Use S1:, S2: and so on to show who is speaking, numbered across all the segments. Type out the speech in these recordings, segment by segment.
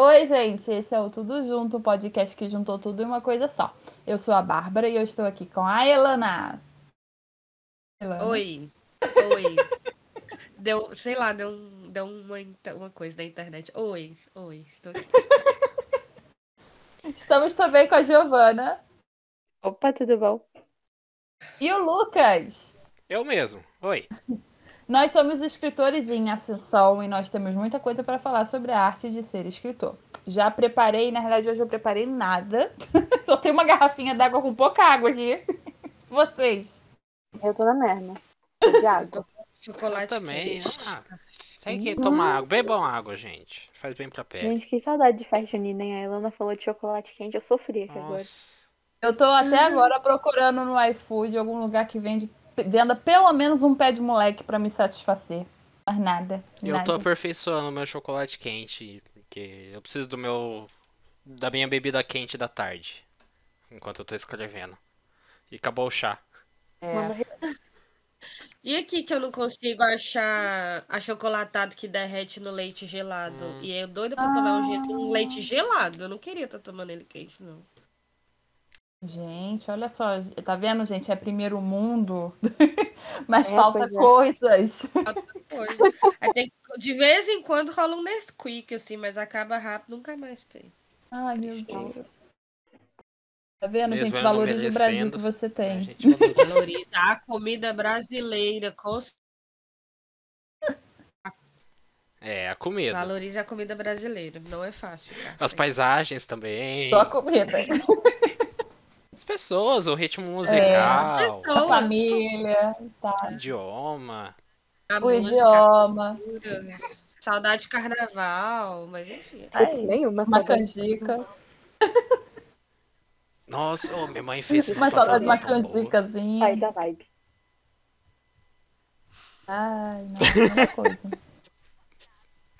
S1: Oi, gente, esse é o Tudo Junto, o podcast que juntou tudo em uma coisa sọ. Eu sou a Bárbara e eu estou aqui com a Elana.
S2: Elana. Oi. Oi. deu, sei lá, deu, deu uma, uma coisa na internet. Oi, oi, estou aqui.
S1: Estamos também com a Giovana.
S3: Opa, tudo bom?
S1: E o Lucas.
S4: Eu mesmo. Oi.
S1: Nós somos escritores em ascensão e nós temos muita coisa para falar sobre a arte de ser escritor. Já preparei, na realidade hoje eu preparei nada. Só tem uma garrafinha d'água com pouca água aqui. Vocês.
S3: Eu tô na merda.
S2: De água. Chocolate
S4: eu também. Ah, tem que tomar água. Bebam água, gente. Faz bem pra pele.
S3: Gente, que saudade de festa junina, hein? A Elana falou de chocolate quente. Eu sofri aqui Nossa. agora.
S1: Eu tô até agora procurando no iFood algum lugar que vende venda pelo menos um pé de moleque para me satisfazer. Mas nada.
S4: Eu
S1: nada.
S4: tô aperfeiçoando meu chocolate quente, porque eu preciso do meu. da minha bebida quente da tarde. Enquanto eu tô escrevendo. E acabou o chá.
S2: É. E aqui que eu não consigo achar achocolatado que derrete no leite gelado. Hum. E eu doida pra ah. tomar um, jeito, um leite gelado. Eu não queria estar tá tomando ele quente, não.
S1: Gente, olha só, tá vendo, gente? É primeiro mundo, mas é, falta é. coisas. Falta
S2: coisa. Tem, de vez em quando rola um Nesquik, assim, mas acaba rápido, nunca mais tem.
S1: Ai, meu Deus. Tá vendo, Mesmo gente? Valoriza o Brasil que você tem.
S2: Valoriza a comida brasileira. Com...
S4: É, a comida.
S2: Valoriza a comida brasileira. Não é fácil.
S4: Tá? As paisagens também.
S1: Só a comida.
S4: As pessoas, o ritmo musical. É, as
S1: pessoas. A família. Tá.
S4: Idioma.
S1: A o música, idioma.
S2: Saudade de carnaval, mas enfim.
S1: Tá aí, nenhuma. Uma canjica.
S4: Nossa, oh, minha mãe fez
S1: uma saudade de uma canjicazinha.
S3: Aí da vibe.
S1: Ai, não, é coisa.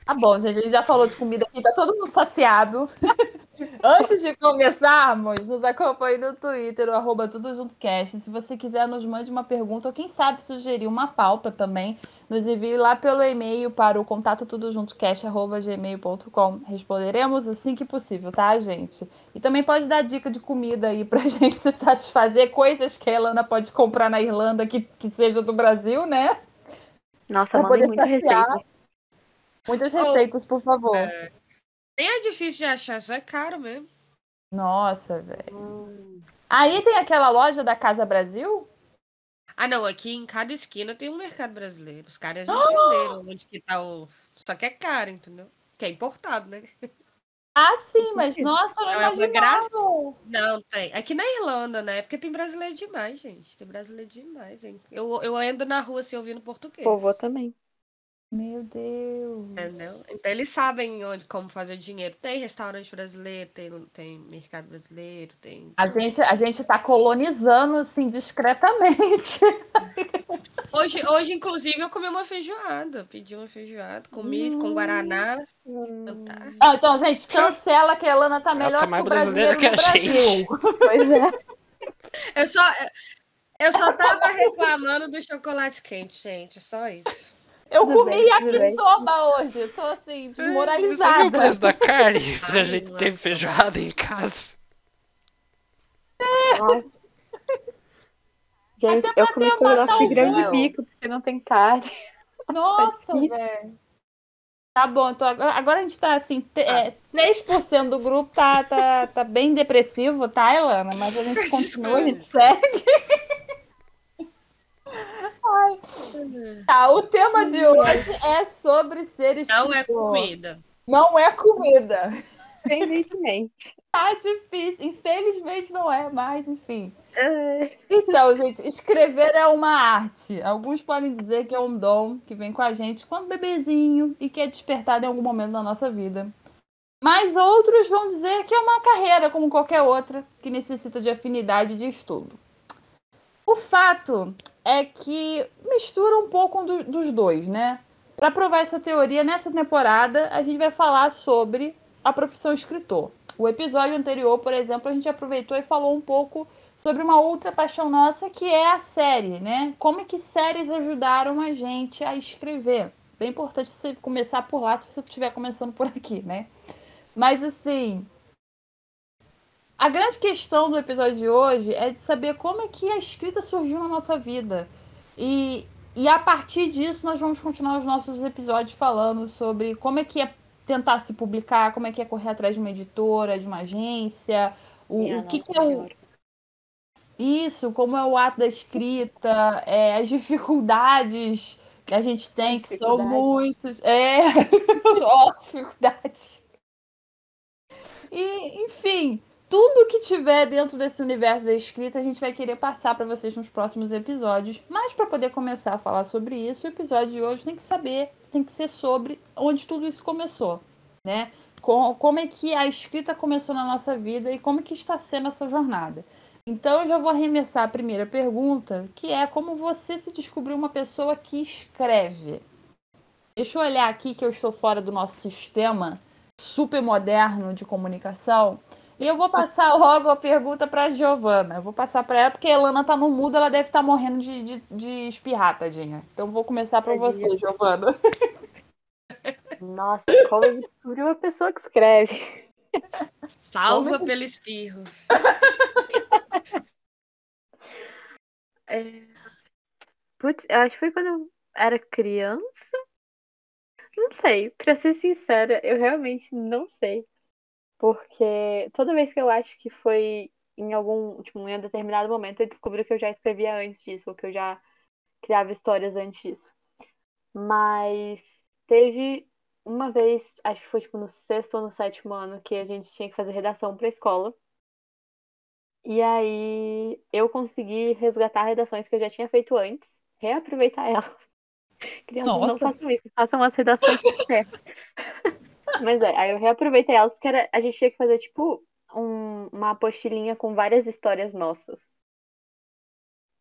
S1: Tá bom, gente, a gente já falou de comida aqui, tá todo mundo saciado. Antes de começarmos, nos acompanhe no Twitter, o arroba Tudo Junto Cast. Se você quiser, nos mande uma pergunta ou quem sabe sugerir uma pauta também, nos envie lá pelo e-mail para o contato tudojuntocast.gmail.com. Responderemos assim que possível, tá, gente? E também pode dar dica de comida aí pra gente se satisfazer, coisas que a Elana pode comprar na Irlanda que, que seja do Brasil, né?
S3: Nossa, mandem muita receita.
S1: Muitas receitas, por favor. É,
S2: nem é difícil de achar, só é caro mesmo.
S1: Nossa, velho. Hum. Aí tem aquela loja da Casa Brasil?
S2: Ah, não. Aqui em cada esquina tem um mercado brasileiro. Os caras já entenderam onde que tá o. Só que é caro, entendeu? Que é importado, né?
S1: Ah, sim, mas nossa, não, não é graça.
S2: Não, tem. Aqui na Irlanda, né? Porque tem brasileiro demais, gente. Tem brasileiro demais, hein? Eu, eu ando na rua assim ouvindo português.
S3: Povo também.
S1: Meu Deus.
S2: Entendeu? Então eles sabem onde, como fazer dinheiro. Tem restaurante brasileiro, tem, tem mercado brasileiro, tem.
S1: A gente, a gente tá colonizando assim discretamente.
S2: Hoje, hoje, inclusive, eu comi uma feijoada. Pedi uma feijoada, comi hum. com Guaraná. Hum.
S1: Ah, então, gente, cancela que a Elana tá melhor tá que o brasileiro que a Brasil. Gente. pois é.
S2: Eu só, eu só tava reclamando do chocolate quente, gente. Só isso.
S1: Eu tudo comi bem, yakisoba hoje. Eu tô assim, desmoralizada. Você viu o
S4: preço da carne? a gente teve feijoada em casa.
S3: Nossa. Gente, eu comecei a dar de grande bico porque não tem carne.
S1: Nossa, tá velho. Tá bom, tô, agora a gente tá assim, é, 3% do grupo tá, tá, tá bem depressivo, tá, Elana? Mas a gente continua, a gente segue. Ai. Tá, o tema de hoje é sobre ser escritor.
S2: Não é comida.
S1: Não é comida.
S3: Infelizmente.
S1: Tá difícil. Infelizmente não é, mas enfim. Então, gente, escrever é uma arte. Alguns podem dizer que é um dom que vem com a gente quando bebezinho e que é despertado em algum momento da nossa vida. Mas outros vão dizer que é uma carreira como qualquer outra que necessita de afinidade de estudo. O fato é que mistura um pouco do, dos dois, né? Para provar essa teoria, nessa temporada, a gente vai falar sobre a profissão escritor. O episódio anterior, por exemplo, a gente aproveitou e falou um pouco sobre uma outra paixão nossa, que é a série, né? Como é que séries ajudaram a gente a escrever. Bem importante você começar por lá se você estiver começando por aqui, né? Mas assim, a grande questão do episódio de hoje é de saber como é que a escrita surgiu na nossa vida. E, e a partir disso nós vamos continuar os nossos episódios falando sobre como é que é tentar se publicar, como é que é correr atrás de uma editora, de uma agência, o, o que, que é o. Isso, como é o ato da escrita, é, as dificuldades que a gente tem, que são muitos. É, ó, dificuldades. E, enfim, tudo que tiver dentro desse universo da escrita, a gente vai querer passar para vocês nos próximos episódios. Mas para poder começar a falar sobre isso, o episódio de hoje tem que saber, tem que ser sobre onde tudo isso começou, né? Como é que a escrita começou na nossa vida e como que está sendo essa jornada. Então eu já vou arremessar a primeira pergunta, que é como você se descobriu uma pessoa que escreve. Deixa eu olhar aqui que eu estou fora do nosso sistema super moderno de comunicação. E eu vou passar logo a pergunta para a Giovana. Eu vou passar para ela, porque a Elana tá no mudo, ela deve estar tá morrendo de, de, de espirrar, tadinha. Então vou começar para você, Giovana.
S3: Nossa, como eu descobri uma pessoa que escreve.
S2: Salva pelo espirro.
S3: é... Putz, eu acho que foi quando eu era criança. Não sei, pra ser sincera, eu realmente não sei. Porque toda vez que eu acho que foi em algum, tipo, em um determinado momento, eu descubro que eu já escrevia antes disso, ou que eu já criava histórias antes disso. Mas teve uma vez, acho que foi tipo no sexto ou no sétimo ano, que a gente tinha que fazer redação pra escola. E aí eu consegui resgatar redações que eu já tinha feito antes, reaproveitar elas. Crianças, Nossa. não façam isso, façam as redações certas. Mas é, aí eu reaproveitei elas porque era, a gente tinha que fazer, tipo, um, uma apostilinha com várias histórias nossas.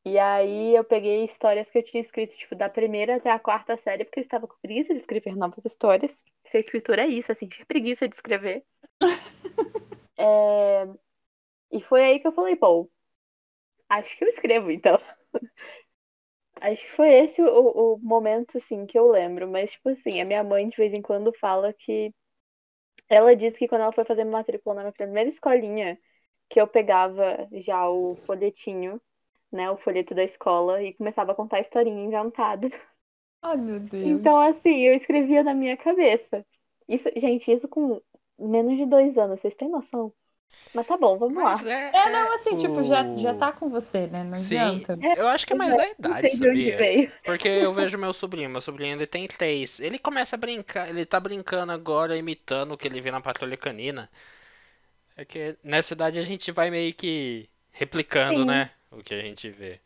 S3: E aí eu peguei histórias que eu tinha escrito, tipo, da primeira até a quarta série, porque eu estava com preguiça de escrever novas histórias. Se a escritura é isso, assim, tinha preguiça de escrever. é... E foi aí que eu falei, pô, acho que eu escrevo, então. Acho que foi esse o, o momento, assim, que eu lembro. Mas, tipo assim, a minha mãe de vez em quando fala que. Ela disse que quando ela foi fazer matrícula na minha primeira escolinha, que eu pegava já o folhetinho, né? O folheto da escola e começava a contar a historinha inventada.
S1: Ai, meu Deus.
S3: Então, assim, eu escrevia na minha cabeça. Isso, gente, isso com menos de dois anos, vocês têm noção? Mas tá bom, vamos Mas
S1: lá. É, é, não, assim, o... tipo, já, já tá com você, né? Não Sim, adianta.
S4: Eu acho que é mais a idade, sabia? Porque eu vejo meu sobrinho, meu sobrinho ele tem três. Ele começa a brincar, ele tá brincando agora, imitando o que ele vê na Patrulha Canina. É que nessa idade a gente vai meio que replicando, Sim. né? O que a gente vê.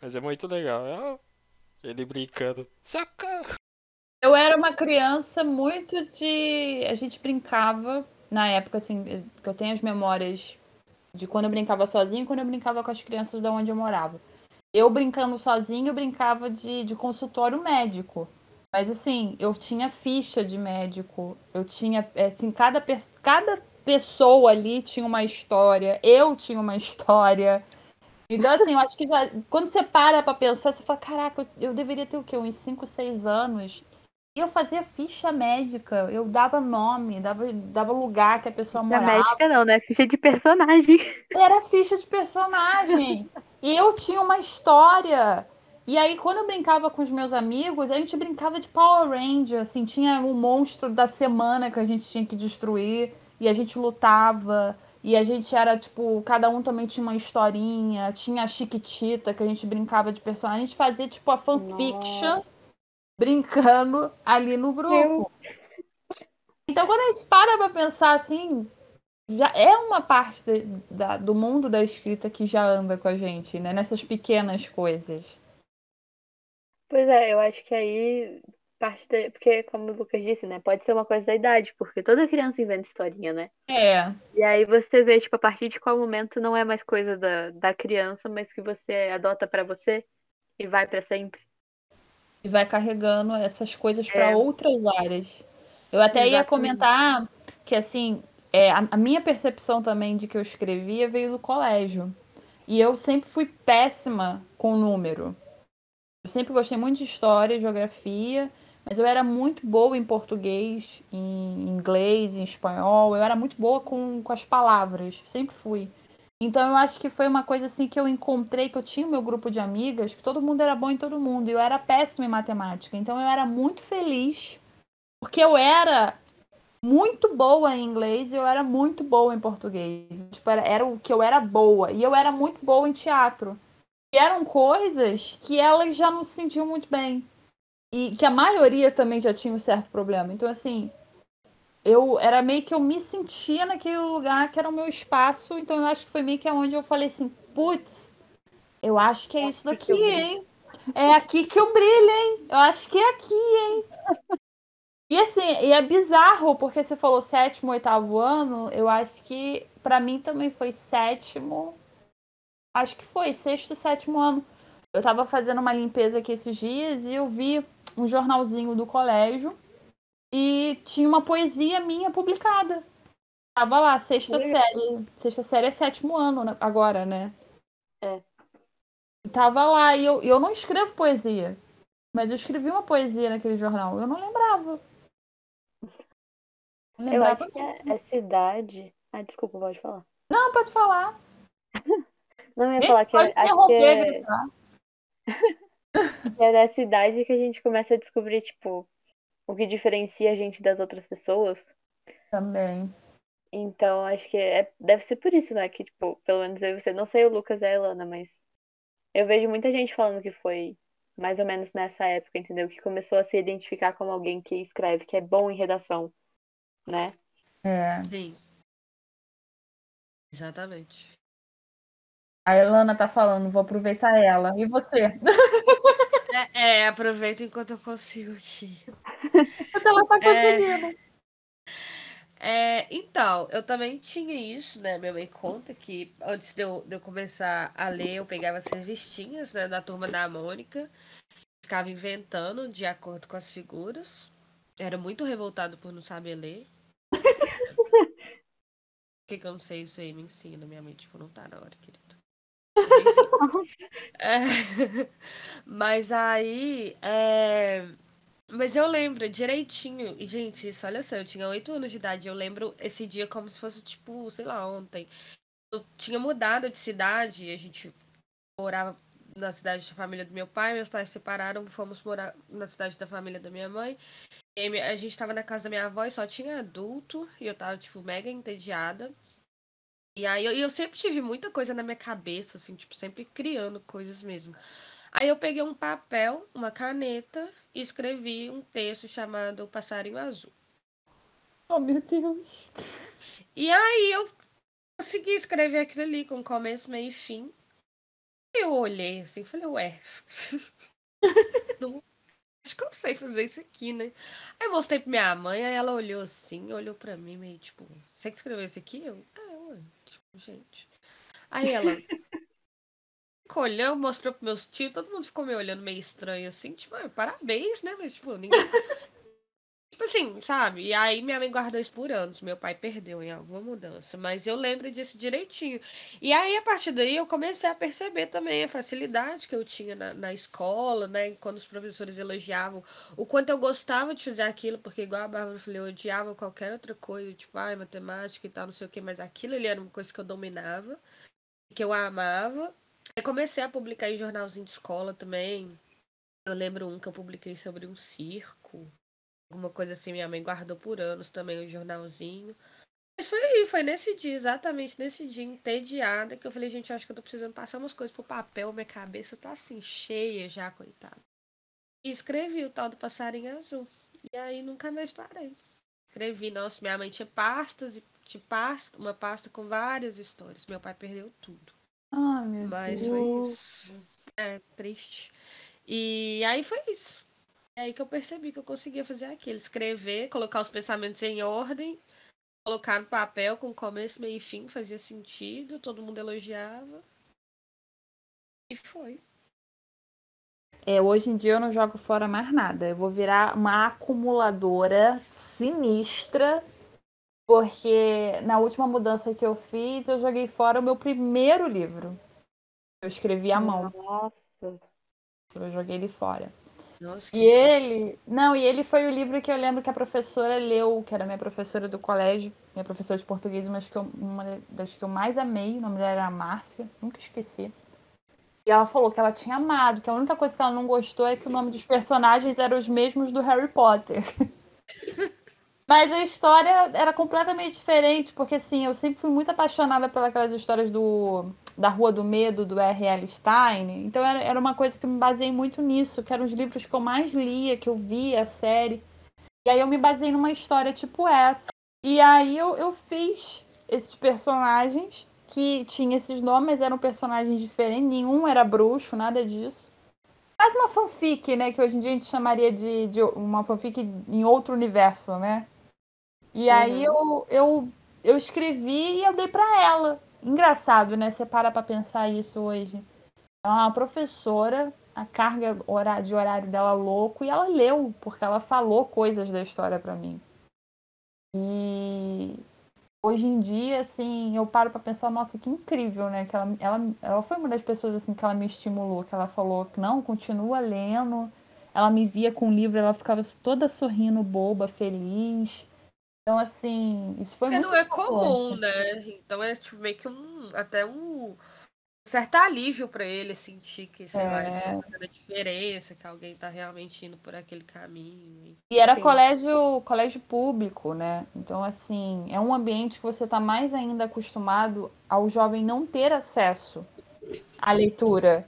S4: Mas é muito legal. Ele brincando. Socorro!
S1: Eu era uma criança muito de. A gente brincava na época, assim, que eu tenho as memórias de quando eu brincava sozinho e quando eu brincava com as crianças da onde eu morava. Eu brincando sozinho, eu brincava de, de consultório médico. Mas assim, eu tinha ficha de médico. Eu tinha, assim, cada, cada pessoa ali tinha uma história. Eu tinha uma história. Então, assim, eu acho que já, quando você para pra pensar, você fala, caraca, eu deveria ter o quê? Uns 5, 6 anos eu fazia ficha médica, eu dava nome, dava, dava lugar que a pessoa ficha morava.
S3: médica não, né? Ficha de personagem.
S1: Era ficha de personagem. e eu tinha uma história. E aí, quando eu brincava com os meus amigos, a gente brincava de Power Ranger, assim, tinha o monstro da semana que a gente tinha que destruir, e a gente lutava, e a gente era, tipo, cada um também tinha uma historinha, tinha a Chiquitita, que a gente brincava de personagem, a gente fazia, tipo, a fanfiction Nossa brincando ali no grupo. Então, quando a gente para pra pensar assim, já é uma parte de, da, do mundo da escrita que já anda com a gente, né? Nessas pequenas coisas.
S3: Pois é, eu acho que aí parte da... Porque, como o Lucas disse, né? Pode ser uma coisa da idade, porque toda criança inventa historinha, né?
S1: É.
S3: E aí você vê, tipo, a partir de qual momento não é mais coisa da, da criança, mas que você adota para você e vai para sempre
S1: e vai carregando essas coisas para é. outras áreas. Eu até Exatamente. ia comentar que assim, é, a, a, minha percepção também de que eu escrevia veio do colégio. E eu sempre fui péssima com número. Eu sempre gostei muito de história, geografia, Mas eu era muito boa em português, em inglês, em espanhol. Eu era muito boa com, com as palavras. Sempre fui. Então eu acho que foi uma coisa assim que eu encontrei, que eu tinha o meu grupo de amigas, que todo mundo era bom em todo mundo. E eu era péssima em matemática. Então eu era muito feliz, porque eu era muito boa em inglês e eu era muito boa em português. Tipo, era, era o que eu era boa. E eu era muito boa em teatro. E eram coisas que elas já não se sentiam muito bem. E que a maioria também já tinha um certo problema. Então, assim, eu era meio que eu me sentia naquele lugar que era o meu espaço. Então, eu acho que foi meio que onde eu falei assim: putz, eu acho que é, é isso daqui, hein? É aqui que eu brilho, hein? Eu acho que é aqui, hein? E assim, e é bizarro, porque você falou sétimo, oitavo ano, eu acho que para mim também foi sétimo. Acho que foi, sexto, sétimo ano. Eu tava fazendo uma limpeza aqui esses dias e eu vi um jornalzinho do colégio e tinha uma poesia minha publicada. Tava lá, sexta série. Sexta série é sétimo ano né, agora, né?
S3: É.
S1: Tava lá, e eu, eu não escrevo poesia. Mas eu escrevi uma poesia naquele jornal. Eu não lembrava.
S3: Não lembrava. Eu acho que é, é cidade. Ah, desculpa, pode falar.
S1: Não, pode falar.
S3: não, eu ia falar que é, acho que é... que é dessa idade que a gente começa a descobrir, tipo, o que diferencia a gente das outras pessoas.
S1: Também.
S3: Então, acho que é, deve ser por isso, né? Que, tipo, pelo menos eu e você, não sei o Lucas e a Elana, mas eu vejo muita gente falando que foi mais ou menos nessa época, entendeu? Que começou a se identificar como alguém que escreve, que é bom em redação, né?
S1: É.
S2: Sim. Exatamente.
S1: A Elana tá falando, vou aproveitar ela. E você?
S2: É, é aproveito enquanto eu consigo aqui.
S1: Enquanto ela tá conseguindo.
S2: É, é, então, eu também tinha isso, né? Minha mãe conta que antes de eu, de eu começar a ler, eu pegava as revistinhas né, da turma da Mônica, ficava inventando de acordo com as figuras. Era muito revoltado por não saber ler. Por que, que eu não sei isso aí? Me ensina. Minha mãe, tipo, não tá na hora, querido. É, mas aí. É... Mas eu lembro direitinho. E, gente, isso, olha só, eu tinha oito anos de idade. Eu lembro esse dia como se fosse, tipo, sei lá, ontem. Eu tinha mudado de cidade. A gente morava na cidade da família do meu pai. Meus pais se separaram. Fomos morar na cidade da família da minha mãe. E a gente tava na casa da minha avó e só tinha adulto. E eu tava, tipo, mega entediada. E aí eu, eu sempre tive muita coisa na minha cabeça, assim, tipo, sempre criando coisas mesmo. Aí eu peguei um papel, uma caneta e escrevi um texto chamado Passarinho Azul.
S1: Oh, meu Deus.
S2: E aí eu consegui escrever aquilo ali com começo, meio e fim. Eu olhei assim, falei, ué. não, acho que eu sei fazer isso aqui, né? Aí eu mostrei pra minha mãe, aí ela olhou assim, olhou pra mim, meio tipo, você que escreveu isso aqui? Eu, é, ué gente. Aí ela olhou, mostrou pros meus tios, todo mundo ficou me olhando meio estranho assim, tipo, ah, parabéns, né? Mas, tipo, ninguém. Tipo assim, sabe? E aí minha mãe guardou isso por anos. Meu pai perdeu em alguma mudança. Mas eu lembro disso direitinho. E aí, a partir daí, eu comecei a perceber também a facilidade que eu tinha na, na escola, né? Quando os professores elogiavam o quanto eu gostava de fazer aquilo, porque igual a Bárbara eu odiava qualquer outra coisa, tipo, ai, matemática e tal, não sei o que, mas aquilo ali era uma coisa que eu dominava, que eu amava. Aí comecei a publicar em jornalzinho de escola também. Eu lembro um que eu publiquei sobre um circo alguma coisa assim, minha mãe guardou por anos também o jornalzinho. Mas foi aí, foi nesse dia, exatamente nesse dia, entediada, que eu falei, gente, eu acho que eu tô precisando passar umas coisas pro papel, minha cabeça tá assim, cheia já, coitada. E escrevi o tal do passarinho azul. E aí nunca mais parei. Escrevi, nossa, minha mãe tinha pastas e tinha pasta, uma pasta com várias histórias. Meu pai perdeu tudo.
S1: Ai, meu
S2: Mas
S1: Deus.
S2: foi isso. É, triste. E aí foi isso. É aí que eu percebi que eu conseguia fazer aquilo. Escrever, colocar os pensamentos em ordem, colocar no papel com começo, meio e fim, fazia sentido, todo mundo elogiava. E foi.
S1: É, hoje em dia eu não jogo fora mais nada. Eu vou virar uma acumuladora sinistra, porque na última mudança que eu fiz, eu joguei fora o meu primeiro livro. Eu escrevi à mão.
S3: Nossa.
S1: Eu joguei ele fora. Nossa, e ele. Não, e ele foi o livro que eu lembro que a professora leu, que era minha professora do colégio, minha professora de português, mas que eu, uma das que eu mais amei, o nome dela era Márcia, nunca esqueci. E ela falou que ela tinha amado, que a única coisa que ela não gostou é que o nome dos personagens eram os mesmos do Harry Potter. Mas a história era completamente diferente, porque assim, eu sempre fui muito apaixonada pelas histórias do da Rua do Medo, do R.L. Stein. Então era, era uma coisa que eu me baseei muito nisso, que eram os livros que eu mais lia, que eu via, a série. E aí eu me baseei numa história tipo essa. E aí eu, eu fiz esses personagens que tinham esses nomes, eram personagens diferentes, nenhum era bruxo, nada disso. Quase uma fanfic, né? Que hoje em dia a gente chamaria de, de uma fanfic em outro universo, né? E uhum. aí eu, eu, eu escrevi e eu dei para ela. Engraçado, né? Você para pra pensar isso hoje. É uma professora, a carga de horário dela louco, e ela leu, porque ela falou coisas da história para mim. E hoje em dia, assim, eu paro para pensar, nossa, que incrível, né? Que ela, ela, ela foi uma das pessoas assim que ela me estimulou, que ela falou que não, continua lendo. Ela me via com o livro, ela ficava toda sorrindo, boba, feliz. Então, assim, isso foi
S2: Porque muito não é comum, né? Então é tipo, meio que um. Até um certo alívio para ele sentir que, sei é... lá, fazendo a diferença, que alguém está realmente indo por aquele caminho.
S1: E era colégio, colégio público, né? Então, assim, é um ambiente que você está mais ainda acostumado ao jovem não ter acesso à leitura.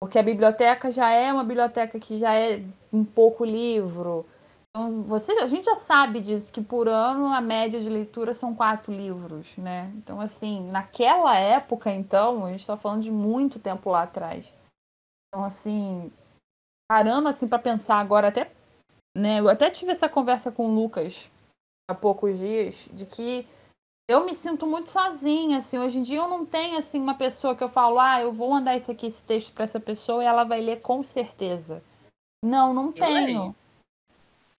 S1: Porque a biblioteca já é uma biblioteca que já é um pouco livro, então, você, a gente já sabe disso, que por ano a média de leitura são quatro livros, né? Então, assim, naquela época, então, a gente está falando de muito tempo lá atrás. Então, assim, parando assim para pensar agora, até, né, eu até tive essa conversa com o Lucas há poucos dias, de que eu me sinto muito sozinha, assim, hoje em dia eu não tenho, assim, uma pessoa que eu falo, ah, eu vou mandar esse aqui, esse texto para essa pessoa e ela vai ler com certeza. Não, não tenho.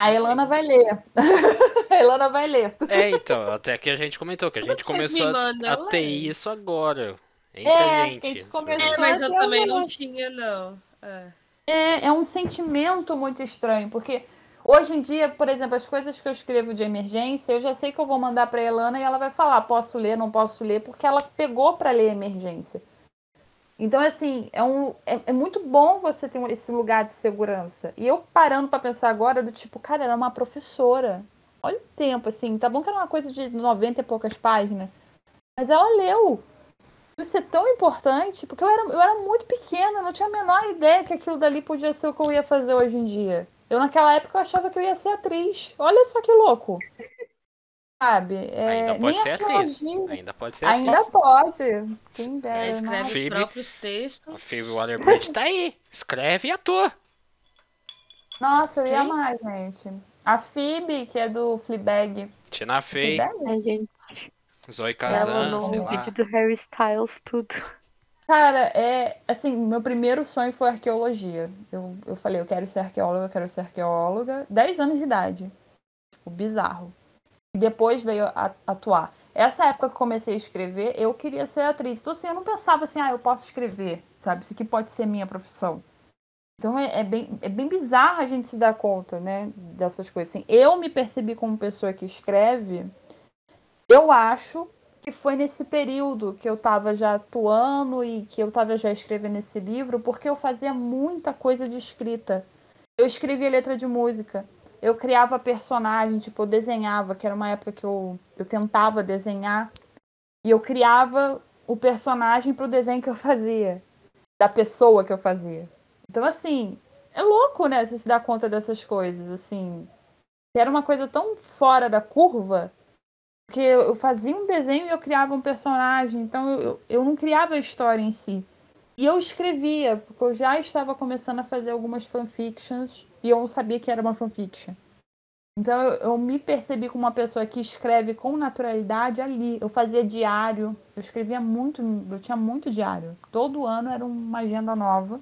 S1: A Elana vai ler. a Elana vai ler.
S4: É, então, até que a gente comentou que a gente começou a, a ter isso agora. Entre é, a gente. A gente
S2: começou é, mas eu também não tinha, não. É.
S1: é. É um sentimento muito estranho, porque hoje em dia, por exemplo, as coisas que eu escrevo de emergência, eu já sei que eu vou mandar para Elana e ela vai falar, posso ler, não posso ler, porque ela pegou para ler emergência. Então, assim, é, um, é, é, muito bom você ter esse lugar de segurança. E eu parando para pensar agora, do tipo, cara, ela é uma professora. Olha o tempo, assim, tá bom que era uma coisa de 90 e poucas páginas. Mas ela leu. Isso é tão importante, porque eu era, eu era muito pequena, não tinha a menor ideia que aquilo dali podia ser o que eu ia fazer hoje em dia. Eu, naquela época, eu achava que eu ia ser atriz. Olha só que louco sabe?
S4: É, ainda pode ser atriz. Ainda pode ser
S1: atriz. Ainda pode. Quem dera.
S2: É, escreve Phoebe, os próprios textos.
S4: A Phoebe Waller-Bridge tá aí. Escreve e atua.
S1: Nossa, eu Quem? ia mais, gente. A Phoebe, que é do Fleabag.
S4: Tina Fey.
S3: É, gente.
S4: Zoe Kazan, sei lá.
S3: vídeo do Harry Styles, tudo.
S1: Cara, é assim, meu primeiro sonho foi arqueologia. Eu, eu falei, eu quero ser arqueóloga, eu quero ser arqueóloga. 10 anos de idade. Tipo, bizarro e depois veio a, atuar. Essa época que comecei a escrever, eu queria ser atriz. Então, assim, eu não pensava assim, ah, eu posso escrever, sabe? Isso aqui pode ser minha profissão. Então, é, é bem, é bem bizarro a gente se dar conta, né, dessas coisas. Assim, eu me percebi como pessoa que escreve, eu acho que foi nesse período que eu estava já atuando e que eu estava já escrevendo esse livro, porque eu fazia muita coisa de escrita. Eu escrevia letra de música eu criava personagem, tipo, eu desenhava, que era uma época que eu, eu tentava desenhar, e eu criava o personagem pro desenho que eu fazia, da pessoa que eu fazia. Então, assim, é louco, né, você se dar conta dessas coisas, assim. Era uma coisa tão fora da curva que eu fazia um desenho e eu criava um personagem, então eu, eu não criava a história em si. E eu escrevia, porque eu já estava começando a fazer algumas fanfictions e eu não sabia que era uma fanfiction. Então eu, eu, me percebi como uma pessoa que escreve com naturalidade ali. Eu fazia diário, eu escrevia muito, eu tinha muito diário. Todo ano era uma agenda nova.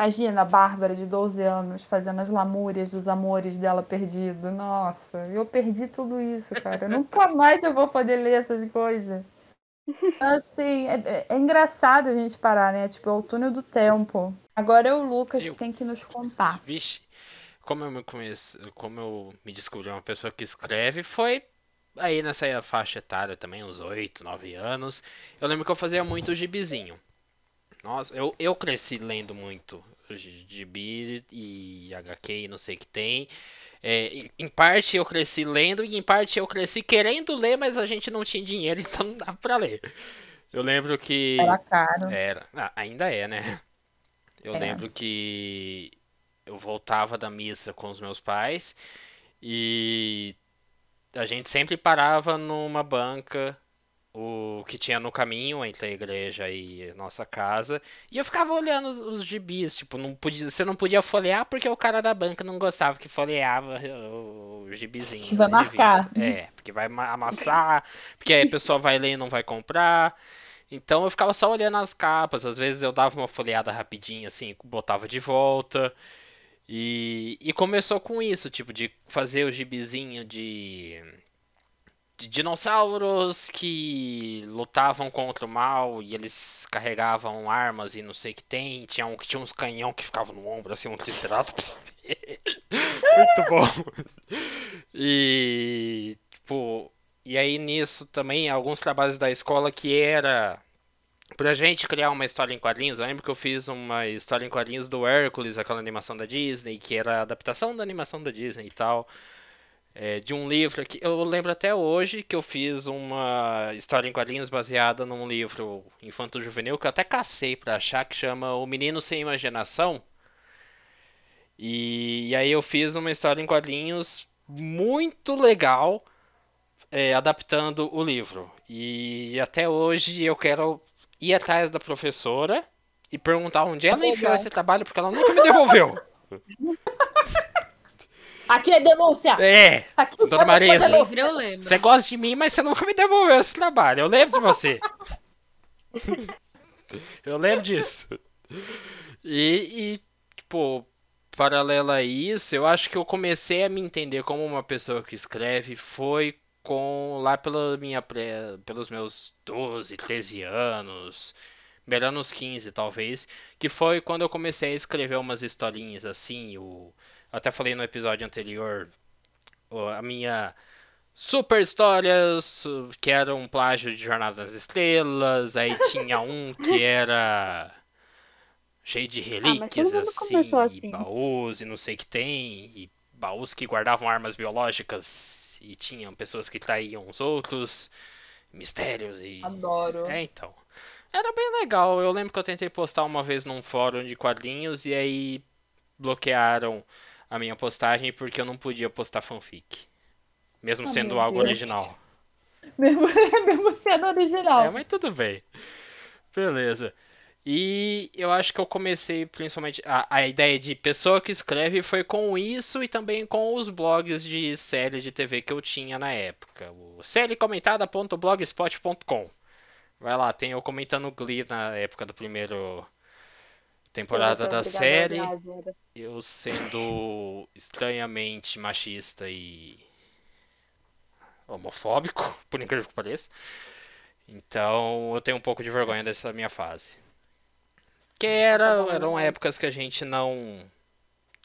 S1: Imagina a Bárbara de 12 anos fazendo as lamúrias dos amores dela perdido. Nossa, eu perdi tudo isso, cara. Nunca mais eu vou poder ler essas coisas. Assim, é, é, é engraçado a gente parar, né? Tipo, é o túnel do tempo. Agora é o Lucas eu... que tem que nos contar.
S4: Vixe, como eu me conheço, como eu me descobri uma pessoa que escreve, foi aí nessa faixa etária também, uns 8, 9 anos. Eu lembro que eu fazia muito gibizinho. Nossa, eu, eu cresci lendo muito gibi e HQ e não sei o que tem. É, em parte eu cresci lendo e em parte eu cresci querendo ler, mas a gente não tinha dinheiro, então não dava pra ler. Eu lembro que.
S1: Era caro.
S4: Era. Ah, ainda é, né? Eu é. lembro que eu voltava da missa com os meus pais e a gente sempre parava numa banca o que tinha no caminho entre a igreja e a nossa casa. E eu ficava olhando os, os gibis, tipo, não podia, você não podia folhear porque o cara da banca não gostava que folheava o, o gibizinho. Que
S1: vai marcar.
S4: É, porque vai amassar, porque aí a pessoa vai ler e não vai comprar. Então eu ficava só olhando as capas, às vezes eu dava uma folheada rapidinha assim, botava de volta. E, e começou com isso, tipo, de fazer o gibizinho de, de dinossauros que lutavam contra o mal e eles carregavam armas e não sei o que tem. Tinha um que tinha uns canhão que ficavam no ombro, assim, um triceratops. Muito bom. E, tipo, e aí nisso também alguns trabalhos da escola que era pra gente criar uma história em quadrinhos. Eu lembro que eu fiz uma história em quadrinhos do Hércules, aquela animação da Disney, que era adaptação da animação da Disney e tal. É, de um livro que eu lembro até hoje que eu fiz uma história em quadrinhos baseada num livro infanto-juvenil que eu até cacei pra achar, que chama O Menino Sem Imaginação. E, e aí eu fiz uma história em quadrinhos muito legal, é, adaptando o livro. E até hoje eu quero ir atrás da professora e perguntar onde ela enfiou esse trabalho, porque ela nunca me devolveu.
S1: Aqui é denúncia!
S4: É! Aqui Dona Marisa, você gosta de mim, mas você nunca me devolveu esse trabalho. Eu lembro de você. eu lembro disso. E, e, tipo, paralelo a isso, eu acho que eu comecei a me entender como uma pessoa que escreve foi com lá pela minha pré, pelos meus 12, 13 anos, melhor nos 15 talvez, que foi quando eu comecei a escrever umas historinhas assim, o até falei no episódio anterior, a minha super histórias que era um plágio de Jornada das Estrelas, aí tinha um que era cheio de ah, relíquias ah, assim, assim, e baús e não sei o que tem, e baús que guardavam armas biológicas e tinham pessoas que traíam os outros, mistérios e.
S1: Adoro.
S4: É, então. Era bem legal. Eu lembro que eu tentei postar uma vez num fórum de quadrinhos e aí bloquearam a minha postagem porque eu não podia postar fanfic. Mesmo oh, sendo algo Deus. original.
S1: Mesmo, mesmo sendo original.
S4: É, mas tudo bem. Beleza. E eu acho que eu comecei principalmente. A, a ideia de pessoa que escreve foi com isso e também com os blogs de série de TV que eu tinha na época. O sériecomentada.blogspot.com. Vai lá, tem eu comentando Glee na época do primeiro temporada da série. Eu sendo estranhamente machista e homofóbico, por incrível que pareça. Então eu tenho um pouco de vergonha dessa minha fase. Que era, eram épocas que a gente não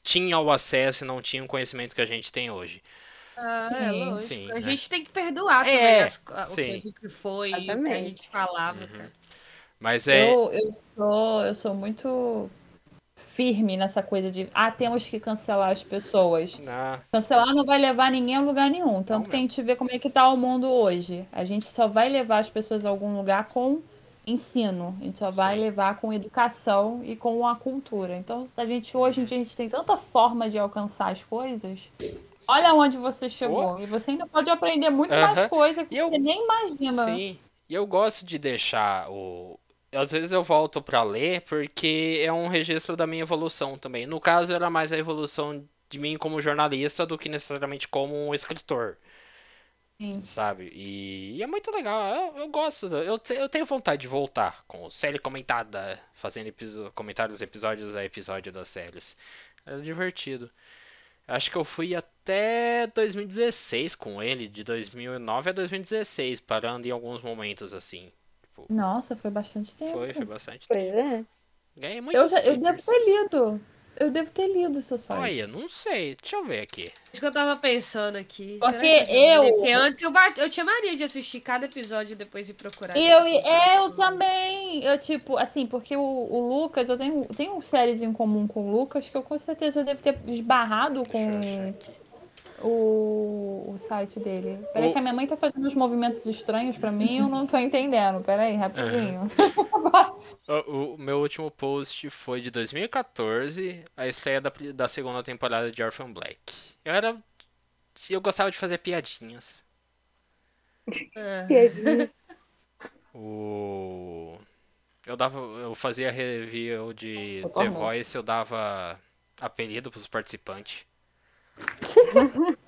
S4: tinha o acesso e não tinha o conhecimento que a gente tem hoje.
S2: Ah, é lógico. Sim, a né? gente tem que perdoar é, as, o que a gente foi, o que a gente falava, uhum. cara.
S4: Mas é.
S1: Eu, eu, sou, eu sou muito firme nessa coisa de ah, temos que cancelar as pessoas.
S4: Ah.
S1: Cancelar não vai levar ninguém a lugar nenhum. Tanto não, que a gente vê como é que tá o mundo hoje. A gente só vai levar as pessoas a algum lugar com ensino. A gente só vai Sim. levar com educação e com a cultura. Então, a gente hoje em dia a gente tem tanta forma de alcançar as coisas. Olha onde você chegou. Oh. E você ainda pode aprender muito uh -huh. mais coisa que eu... você nem imagina.
S4: Sim. E eu gosto de deixar o. Às vezes eu volto para ler porque é um registro da minha evolução também. No caso, era mais a evolução de mim como jornalista do que necessariamente como um escritor.
S1: Sim.
S4: Sabe? E, e, é muito legal. Eu, eu gosto. Eu, eu tenho vontade de voltar com série comentada, fazendo comentários episódios a episódio das séries. É divertido. Acho que eu fui até 2016 com ele, de 2009 a 2016, parando em alguns momentos assim.
S1: Tipo, Nossa, foi bastante tempo.
S4: Foi, foi bastante
S3: pois
S4: tempo.
S3: é.
S4: Ganhei muitos
S1: eu, eu devo ter lido. Eu devo ter lido seu site.
S4: Olha, não sei. Deixa eu ver aqui.
S2: Isso que eu tava pensando aqui.
S1: Porque eu.
S2: Porque antes eu, bat... eu tinha mania de assistir cada episódio e depois de procurar.
S1: Eu, eu também. Eu, tipo, assim, porque o, o Lucas, eu tenho, tenho séries em comum com o Lucas que eu com certeza devo ter esbarrado com o, o site dele. Peraí, o... que a minha mãe tá fazendo uns movimentos estranhos pra mim eu não tô entendendo. Peraí, rapidinho.
S4: Uhum. O, o, meu último post foi de 2014, a estreia da, da segunda temporada de Orphan Black. Eu era. Eu gostava de fazer piadinhas.
S3: Piadinha.
S4: o. Eu dava. Eu fazia review de The Voice, eu dava apelido pros participantes.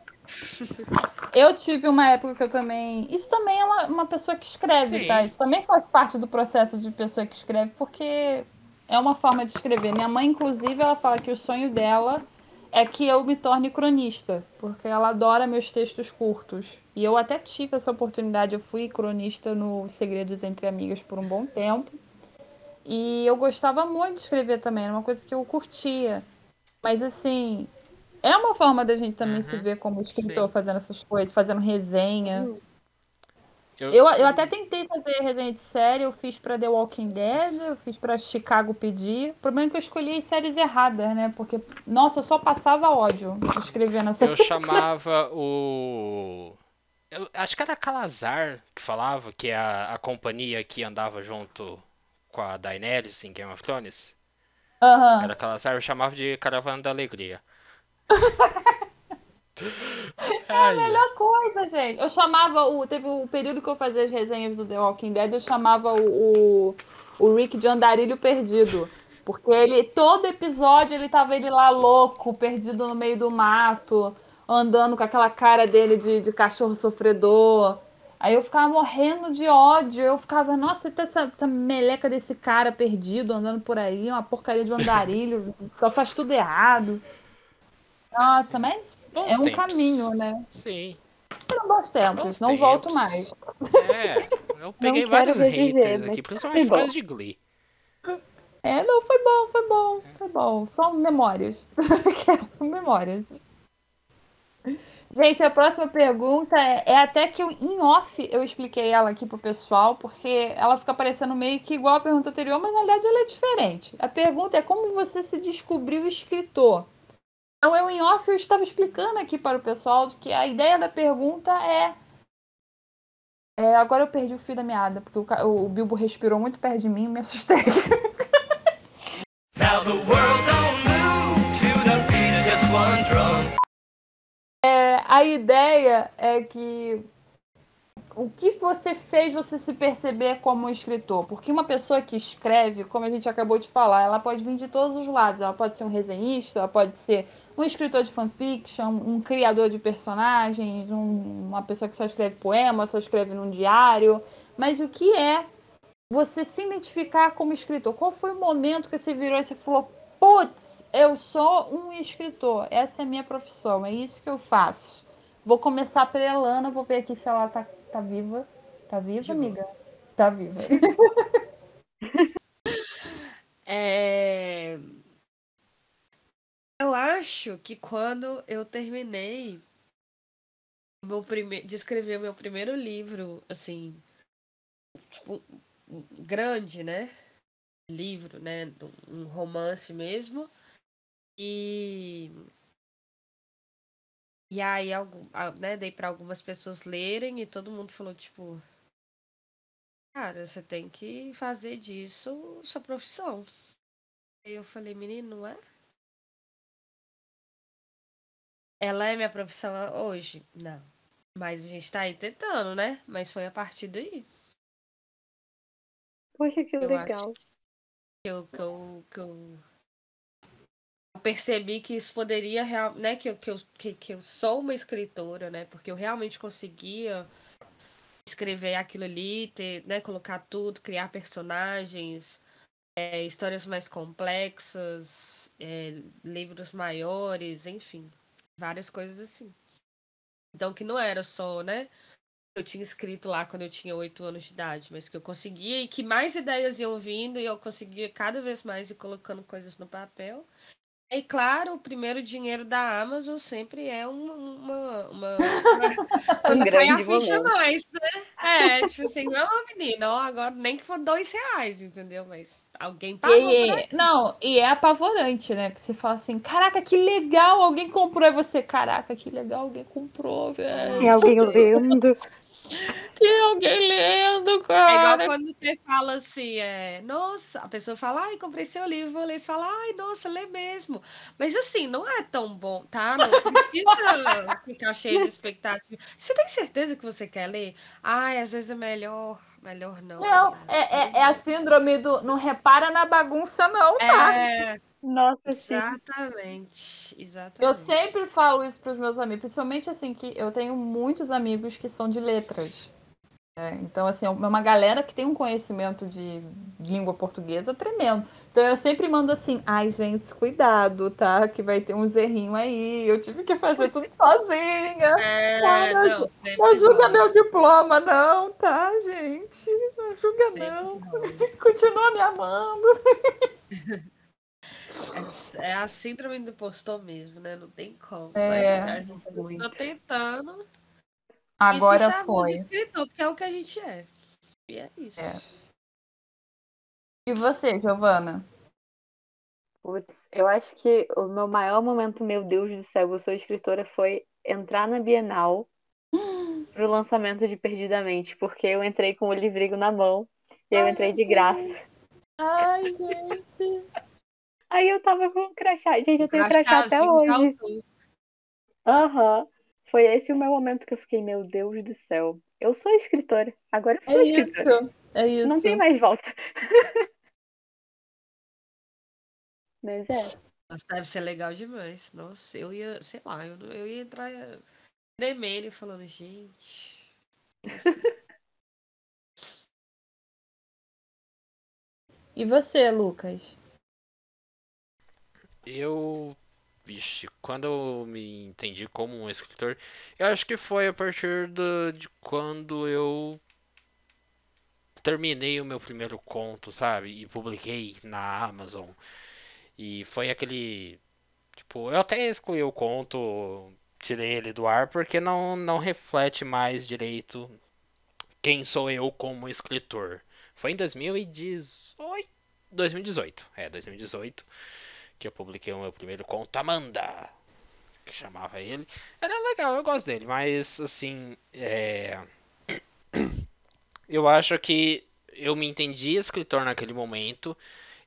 S1: Eu tive uma época que eu também. Isso também é uma, uma pessoa que escreve, Sim. tá? Isso também faz parte do processo de pessoa que escreve, porque é uma forma de escrever. Minha mãe, inclusive, ela fala que o sonho dela é que eu me torne cronista, porque ela adora meus textos curtos. E eu até tive essa oportunidade, eu fui cronista no Segredos Entre Amigas por um bom tempo. E eu gostava muito de escrever também, era uma coisa que eu curtia. Mas assim, é uma forma da gente também uhum. se ver como escritor Sim. fazendo essas coisas, fazendo resenha. Eu, eu, eu, até tentei fazer resenha de série, eu fiz pra The Walking Dead, eu fiz pra Chicago Pedir. O problema é que eu escolhi as séries erradas, né? Porque, nossa, eu só passava ódio escrevendo essa
S4: Eu chamava o. Eu acho que era Calazar que falava, que é a, a companhia que andava junto com a Daenerys em Game of Thrones.
S1: Uhum.
S4: Era Calazar, eu chamava de Caravana da Alegria.
S1: É a melhor coisa, gente. Eu chamava o. Teve o um período que eu fazia as resenhas do The Walking Dead, eu chamava o, o, o Rick de Andarilho Perdido. Porque ele, todo episódio, ele tava ele lá louco, perdido no meio do mato, andando com aquela cara dele de, de cachorro sofredor. Aí eu ficava morrendo de ódio. Eu ficava, nossa, tem essa, essa meleca desse cara perdido andando por aí, uma porcaria de andarilho, só faz tudo errado. Nossa, mas bons é um tempos. caminho, né?
S4: Sim.
S1: Foram bons tempos, bons não tempos. volto mais.
S4: É, eu peguei vários haters aqui, principalmente por causa de Glee.
S1: É, não, foi bom, foi bom, foi bom. Só memórias. memórias. Gente, a próxima pergunta é, é, até que eu, em off eu expliquei ela aqui pro pessoal, porque ela fica parecendo meio que igual a pergunta anterior, mas na verdade ela é diferente. A pergunta é como você se descobriu escritor? Então, eu em off eu estava explicando aqui para o pessoal de que a ideia da pergunta é. é agora eu perdi o fio da meada, porque o, o Bilbo respirou muito perto de mim e me assustei. Now the world don't move to the beat of just one drum. É, a ideia é que o que você fez você se perceber como um escritor? Porque uma pessoa que escreve, como a gente acabou de falar, ela pode vir de todos os lados. Ela pode ser um resenhista, ela pode ser um escritor de fanfiction, um criador de personagens, um, uma pessoa que só escreve poema, só escreve num diário. Mas o que é você se identificar como escritor? Qual foi o momento que você virou e você falou: putz, eu sou um escritor, essa é a minha profissão, é isso que eu faço. Vou começar pela Elana, vou ver aqui se ela tá, tá viva. Tá viva, amiga? Tá viva.
S2: é eu acho que quando eu terminei meu prime... de escrever meu primeiro livro, assim, tipo, grande, né? Livro, né? Um romance mesmo. E. E aí, né, dei para algumas pessoas lerem e todo mundo falou, tipo. Cara, você tem que fazer disso sua profissão. Aí eu falei, menino, não é? Ela é minha profissão hoje? Não. Mas a gente tá aí tentando, né? Mas foi a partir daí.
S3: Poxa, que eu legal.
S2: Que eu, que eu, que eu percebi que isso poderia, né? Que eu, que, eu, que, que eu sou uma escritora, né? Porque eu realmente conseguia escrever aquilo ali, ter, né, colocar tudo, criar personagens, é, histórias mais complexas, é, livros maiores, enfim várias coisas assim. Então que não era só, né? eu tinha escrito lá quando eu tinha oito anos de idade, mas que eu conseguia e que mais ideias iam vindo e eu conseguia cada vez mais ir colocando coisas no papel. E claro, o primeiro dinheiro da Amazon sempre é uma. uma, uma, uma
S3: um grande a
S2: ficha mais, né? É, tipo assim, não, menina, ó, agora nem que for dois reais, entendeu? Mas alguém pagou.
S1: E, não, e é apavorante, né? Porque você fala assim, caraca, que legal, alguém comprou. E você, caraca, que legal, alguém comprou, velho.
S3: Tem alguém vendo.
S1: Tem alguém lendo, cara.
S2: É igual quando você fala assim, é, nossa, a pessoa fala, ai, comprei seu livro, vou ler, você fala, ai, nossa, lê mesmo. Mas assim, não é tão bom, tá? Não precisa ficar cheio de expectativa. Você tem certeza que você quer ler? Ai, às vezes é melhor. Melhor não.
S1: Não, é, é, é a síndrome do não repara na bagunça, não, tá?
S2: É,
S3: Nossa,
S2: exatamente, exatamente.
S1: Eu sempre falo isso para os meus amigos, principalmente assim, que eu tenho muitos amigos que são de letras. É, então, assim, é uma galera que tem um conhecimento de língua portuguesa tremendo. Então, eu sempre mando assim, ai, gente, cuidado, tá? Que vai ter uns errinhos aí. Eu tive que fazer tudo sozinha.
S2: É,
S1: não,
S2: não,
S1: não julga meu diploma, não, tá, gente? Não julga, não. Continua me amando.
S2: É, é a síndrome do impostor mesmo, né? Não tem como.
S1: É,
S2: Tô tentando.
S1: Agora
S2: e se
S1: foi.
S2: de escritor, porque é o que a gente é. E é isso.
S1: É. E você, Giovana?
S3: Putz, eu acho que o meu maior momento, meu Deus do céu, eu sou escritora, foi entrar na Bienal pro lançamento de Perdidamente, porque eu entrei com o livrigo na mão e eu entrei de graça.
S1: Ai, gente.
S3: Aí eu tava com o crachá. Gente, eu tenho crachá até hoje. Aham. Uhum. Foi esse o meu momento que eu fiquei, meu Deus do céu. Eu sou escritora. Agora eu sou
S1: é
S3: escritora.
S1: Isso. É isso.
S3: Não tem mais volta. Mas é.
S2: Nossa, deve ser legal demais. Nossa, eu ia, sei lá, eu, eu ia entrar tremendo falando, gente.
S1: e você, Lucas?
S4: Eu. Vixe, quando eu me entendi como um escritor, eu acho que foi a partir do, de quando eu terminei o meu primeiro conto, sabe? E publiquei na Amazon. E foi aquele. Tipo, eu até excluí o conto, tirei ele do ar, porque não, não reflete mais direito quem sou eu como escritor. Foi em 2018. 2018. É, 2018 que eu publiquei o meu primeiro conto, Amanda, que chamava ele. Era legal, eu gosto dele, mas assim, é... eu acho que eu me entendi escritor naquele momento.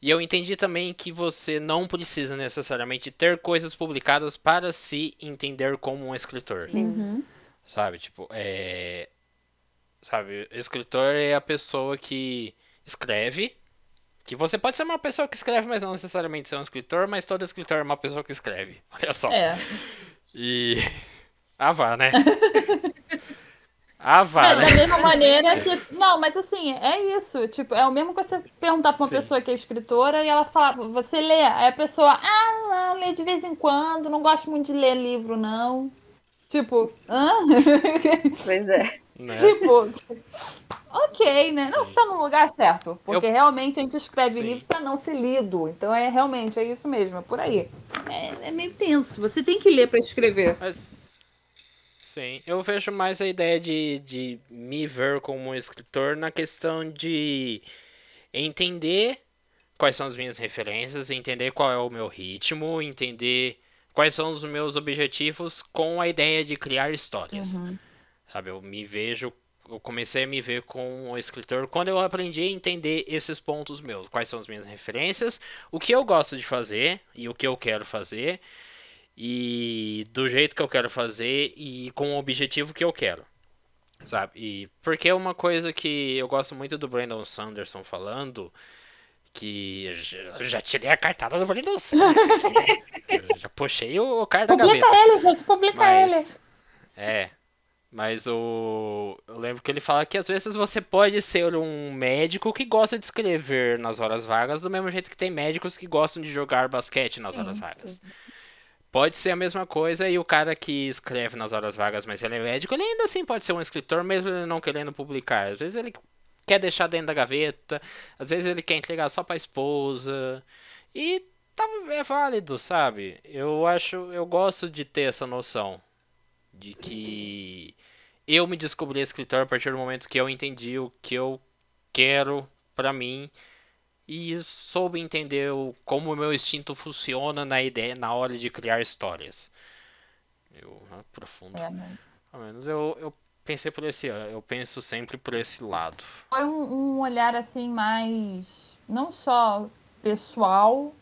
S4: E eu entendi também que você não precisa necessariamente ter coisas publicadas para se entender como um escritor.
S1: Uhum.
S4: Sabe, tipo, é. Sabe, escritor é a pessoa que escreve que você pode ser uma pessoa que escreve, mas não necessariamente ser um escritor, mas todo escritor é uma pessoa que escreve. Olha só.
S1: É.
S4: E. Ah, vá, né? ah, vá,
S1: mas
S4: né?
S1: Da mesma maneira que. Não, mas assim, é isso. Tipo, é o mesmo que você perguntar pra uma Sim. pessoa que é escritora e ela fala, você lê. Aí a pessoa, ah, não, lê de vez em quando, não gosto muito de ler livro, não. Tipo, hã?
S3: Pois é.
S4: Né?
S1: Tipo, ok, né? Sim. Não, você tá no lugar certo. Porque eu... realmente a gente escreve Sim. livro para não ser lido. Então é realmente, é isso mesmo, é por aí. É, é meio tenso. Você tem que ler para escrever.
S4: Mas. Sim, eu vejo mais a ideia de, de me ver como um escritor na questão de entender quais são as minhas referências, entender qual é o meu ritmo, entender quais são os meus objetivos com a ideia de criar histórias.
S1: Uhum.
S4: Sabe, eu me vejo, eu comecei a me ver com o escritor quando eu aprendi a entender esses pontos meus, quais são as minhas referências, o que eu gosto de fazer e o que eu quero fazer, e do jeito que eu quero fazer e com o objetivo que eu quero. Sabe? E porque é uma coisa que eu gosto muito do Brandon Sanderson falando, que eu já tirei a cartada do Brandon Sanderson. já puxei o cara da
S1: publica
S4: gaveta.
S1: Publica ele, gente, publica
S4: Mas,
S1: ele.
S4: É, mas o. Eu lembro que ele fala que às vezes você pode ser um médico que gosta de escrever nas horas vagas, do mesmo jeito que tem médicos que gostam de jogar basquete nas horas vagas. pode ser a mesma coisa e o cara que escreve nas horas vagas, mas ele é médico, ele ainda assim pode ser um escritor, mesmo ele não querendo publicar. Às vezes ele quer deixar dentro da gaveta, às vezes ele quer entregar só pra esposa. E tá, é válido, sabe? Eu acho, eu gosto de ter essa noção de que eu me descobri escritor a partir do momento que eu entendi o que eu quero para mim e soube entender o, como o meu instinto funciona na ideia na hora de criar histórias. Eu aprofundo. É, né? Ao menos eu, eu pensei por esse eu penso sempre por esse lado.
S1: Foi um, um olhar assim mais não só pessoal,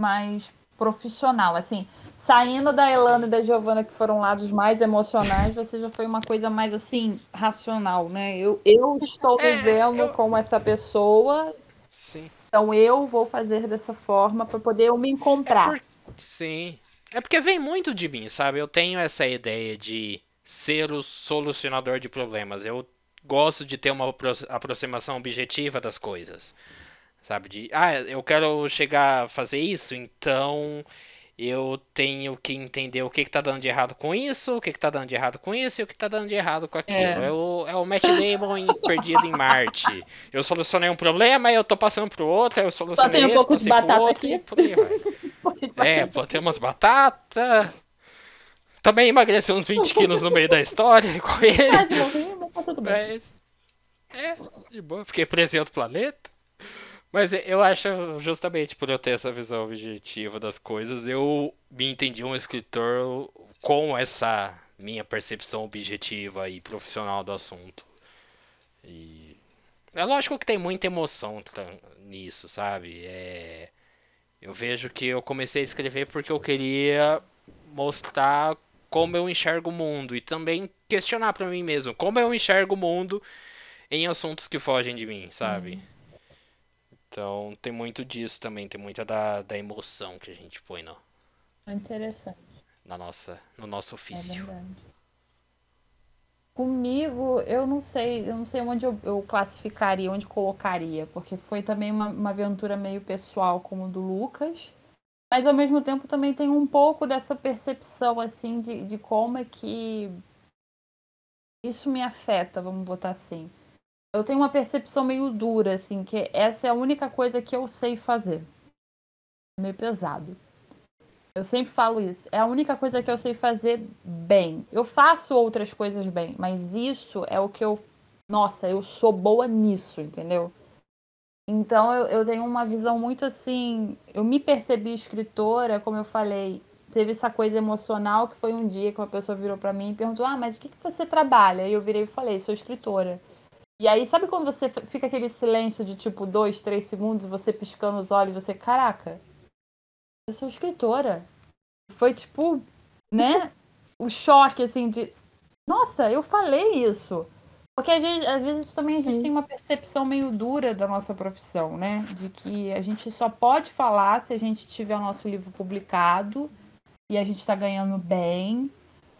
S1: mas profissional, assim, saindo da Elana e da Giovana, que foram lados mais emocionais, você já foi uma coisa mais assim, racional, né? Eu, eu estou é, vivendo eu... como essa pessoa.
S4: Sim.
S1: Então eu vou fazer dessa forma para poder eu me encontrar.
S4: É por... Sim. É porque vem muito de mim, sabe? Eu tenho essa ideia de ser o solucionador de problemas. Eu gosto de ter uma aproximação objetiva das coisas. Sabe? De, ah, eu quero chegar a fazer isso, então eu tenho que entender o que, que tá dando de errado com isso, o que, que tá dando de errado com isso e o que tá dando de errado com aquilo. É, é o, é o Matt Damon em Perdido em Marte. Eu solucionei um problema, eu tô passando pro outro, eu solucionei
S1: esse, um pouco de batata outro, aqui. por aí
S4: vai. é, botei umas batatas. Também emagreceu uns 20 quilos no meio da história, igual ele. Mas, mas tá tudo bem. Mas, é, de boa. Fiquei preso em outro planeta. Mas eu acho, justamente por eu ter essa visão objetiva das coisas, eu me entendi um escritor com essa minha percepção objetiva e profissional do assunto. E é lógico que tem muita emoção nisso, sabe? É... Eu vejo que eu comecei a escrever porque eu queria mostrar como eu enxergo o mundo e também questionar para mim mesmo como eu enxergo o mundo em assuntos que fogem de mim, sabe? Uhum. Então tem muito disso também, tem muita da, da emoção que a gente põe no.
S1: É interessante.
S4: Na nossa, no nosso ofício. É.
S1: Comigo, eu não sei, eu não sei onde eu, eu classificaria, onde colocaria, porque foi também uma, uma aventura meio pessoal como do Lucas, mas ao mesmo tempo também tem um pouco dessa percepção assim de, de como é que isso me afeta, vamos botar assim eu tenho uma percepção meio dura, assim, que essa é a única coisa que eu sei fazer. É meio pesado. Eu sempre falo isso. É a única coisa que eu sei fazer bem. Eu faço outras coisas bem, mas isso é o que eu. Nossa, eu sou boa nisso, entendeu? Então eu, eu tenho uma visão muito assim. Eu me percebi escritora, como eu falei, teve essa coisa emocional que foi um dia que uma pessoa virou para mim e perguntou: Ah, mas o que, que você trabalha? E eu virei e falei: Sou escritora. E aí, sabe quando você fica aquele silêncio de tipo dois, três segundos, você piscando os olhos, você, caraca, eu sou escritora. Foi tipo, né? o choque assim de, nossa, eu falei isso. Porque às vezes, às vezes também a gente Sim. tem uma percepção meio dura da nossa profissão, né? De que a gente só pode falar se a gente tiver o nosso livro publicado e a gente está ganhando bem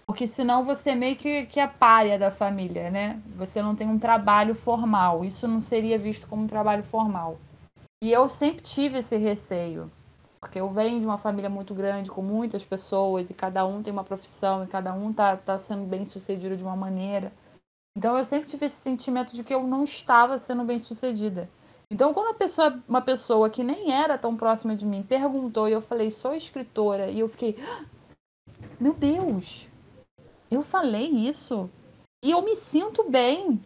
S1: porque senão você meio que, que é párea da família, né? Você não tem um trabalho formal. Isso não seria visto como um trabalho formal. E eu sempre tive esse receio. Porque eu venho de uma família muito grande, com muitas pessoas, e cada um tem uma profissão, e cada um tá, tá sendo bem sucedido de uma maneira. Então eu sempre tive esse sentimento de que eu não estava sendo bem sucedida. Então, quando uma pessoa, uma pessoa que nem era tão próxima de mim perguntou e eu falei, sou escritora, e eu fiquei, ah, meu Deus, eu falei isso e eu me sinto bem,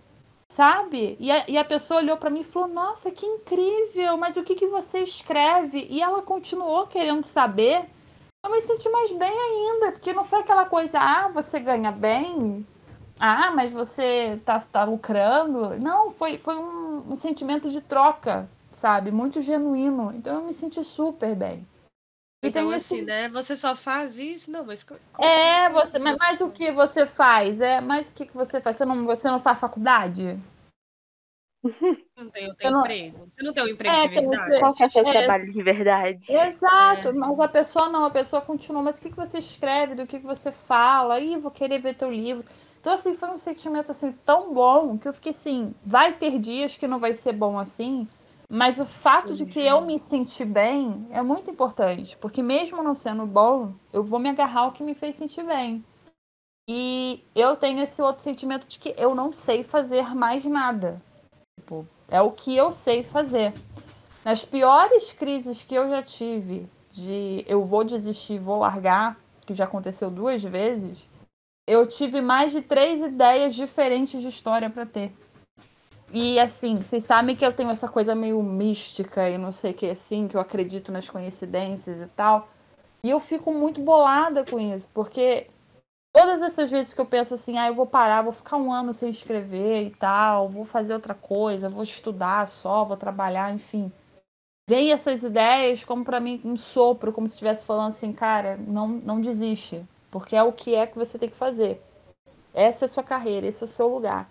S1: sabe? E a, e a pessoa olhou para mim e falou: Nossa, que incrível, mas o que, que você escreve? E ela continuou querendo saber. Eu me senti mais bem ainda, porque não foi aquela coisa: Ah, você ganha bem. Ah, mas você tá, tá lucrando. Não, foi, foi um, um sentimento de troca, sabe? Muito genuíno. Então eu me senti super bem.
S2: Então, assim, esse... né? Você só faz isso? Não, mas.
S1: É, você. Mas, mas, o que você faz? É, mas o que, que você faz? Você não, você não faz faculdade?
S2: Não tem, eu tenho não... emprego. Você não tem um emprego é, de verdade.
S3: Qual é o seu é... trabalho de verdade?
S1: Exato, é. mas a pessoa não, a pessoa continua. Mas o que, que você escreve? Do que, que você fala? Ih, vou querer ver teu livro. Então, assim, foi um sentimento assim tão bom que eu fiquei assim, vai ter dias que não vai ser bom assim, Mas o fato Sim. de que eu me sentir bem é muito importante, porque mesmo não sendo bom, eu vou me agarrar ao que me fez sentir bem. E eu tenho esse outro sentimento de que eu não sei fazer mais nada. Tipo, é o que eu sei fazer. Nas piores crises que eu já tive, de eu vou desistir, vou largar, que já aconteceu duas vezes, eu tive mais de três ideias diferentes de história para ter. E assim, vocês sabem que eu tenho essa coisa meio mística e não sei o que assim, que eu acredito nas coincidências e tal. E eu fico muito bolada com isso, porque todas essas vezes que eu penso assim, ah, eu vou parar, vou ficar um ano sem escrever e tal, vou fazer outra coisa, vou estudar só, vou trabalhar, enfim vem essas ideias como para mim um sopro, como se estivesse falando assim, cara, não, não desiste, porque é o que é que você tem que fazer. Essa é a sua carreira, esse é o seu lugar.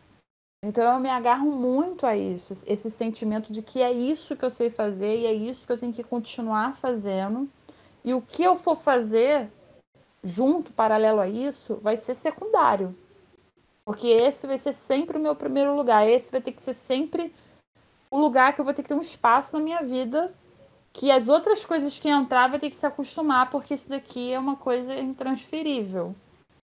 S1: Então eu me agarro muito a isso, esse sentimento de que é isso que eu sei fazer e é isso que eu tenho que continuar fazendo. E o que eu for fazer junto, paralelo a isso, vai ser secundário. Porque esse vai ser sempre o meu primeiro lugar, esse vai ter que ser sempre o lugar que eu vou ter que ter um espaço na minha vida que as outras coisas que entrar vai ter que se acostumar, porque isso daqui é uma coisa intransferível.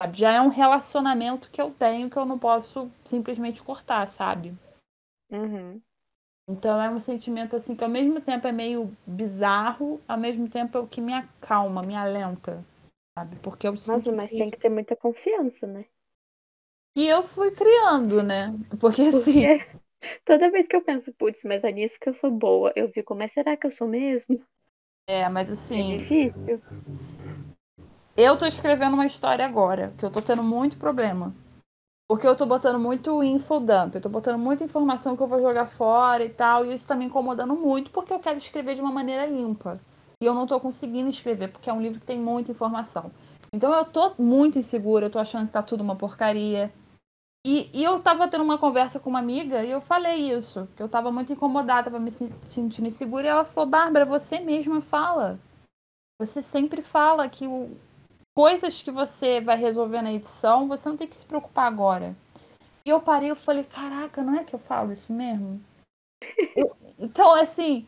S1: Sabe? Já é um relacionamento que eu tenho que eu não posso simplesmente cortar, sabe?
S3: Uhum.
S1: Então é um sentimento assim que ao mesmo tempo é meio bizarro, ao mesmo tempo é o que me acalma, me alenta, sabe? Porque eu
S3: Nossa, mas que... tem que ter muita confiança, né?
S1: E eu fui criando, né? Porque assim. Porque
S3: Toda vez que eu penso, putz, mas é nisso que eu sou boa, eu fico, mas será que eu sou mesmo?
S1: É, mas assim.
S3: É difícil.
S1: Eu tô escrevendo uma história agora, que eu tô tendo muito problema. Porque eu tô botando muito infodump, eu tô botando muita informação que eu vou jogar fora e tal, e isso tá me incomodando muito porque eu quero escrever de uma maneira limpa. E eu não tô conseguindo escrever, porque é um livro que tem muita informação. Então eu tô muito insegura, eu tô achando que tá tudo uma porcaria. E, e, eu tava tendo uma conversa com uma amiga e eu falei isso, que eu tava muito incomodada, tava me sentindo insegura, e ela falou, Bárbara, você mesma fala. Você sempre fala que o, coisas que você vai resolver na edição, você não tem que se preocupar agora. E eu parei e falei, caraca, não é que eu falo isso mesmo? eu, então, assim,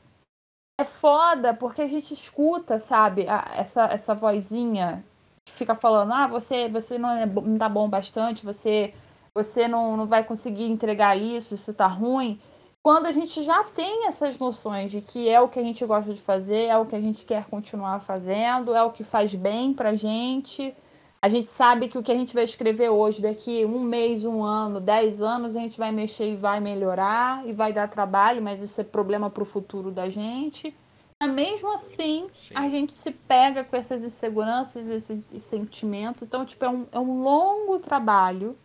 S1: é foda porque a gente escuta, sabe, a, essa, essa vozinha que fica falando, ah, você, você não, é, não tá bom bastante, você você não, não vai conseguir entregar isso, isso tá ruim. Quando a gente já tem essas noções de que é o que a gente gosta de fazer, é o que a gente quer continuar fazendo, é o que faz bem pra gente. A gente sabe que o que a gente vai escrever hoje, daqui um mês, um ano, dez anos, a gente vai mexer e vai melhorar e vai dar trabalho, mas isso é problema para o futuro da gente. Mas mesmo assim, Sim. a gente se pega com essas inseguranças, esses sentimentos. Então, tipo, é um, é um longo trabalho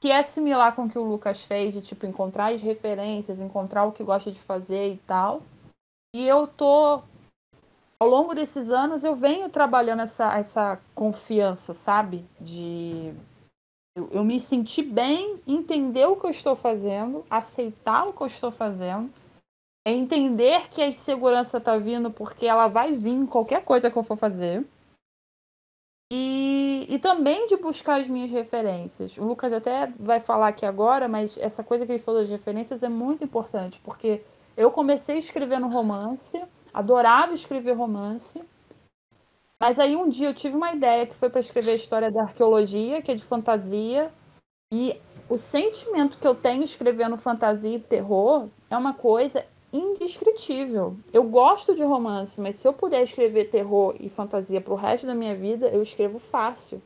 S1: que é similar com o que o Lucas fez, de tipo encontrar as referências, encontrar o que gosta de fazer e tal. E eu tô ao longo desses anos eu venho trabalhando essa, essa confiança, sabe? De eu, eu me sentir bem, entender o que eu estou fazendo, aceitar o que eu estou fazendo, é entender que a insegurança tá vindo porque ela vai vir em qualquer coisa que eu for fazer. E, e também de buscar as minhas referências. O Lucas até vai falar aqui agora, mas essa coisa que ele falou das referências é muito importante, porque eu comecei escrevendo romance, adorava escrever romance, mas aí um dia eu tive uma ideia que foi para escrever a história da arqueologia, que é de fantasia, e o sentimento que eu tenho escrevendo fantasia e terror é uma coisa indescritível. Eu gosto de romance, mas se eu puder escrever terror e fantasia pro resto da minha vida, eu escrevo fácil.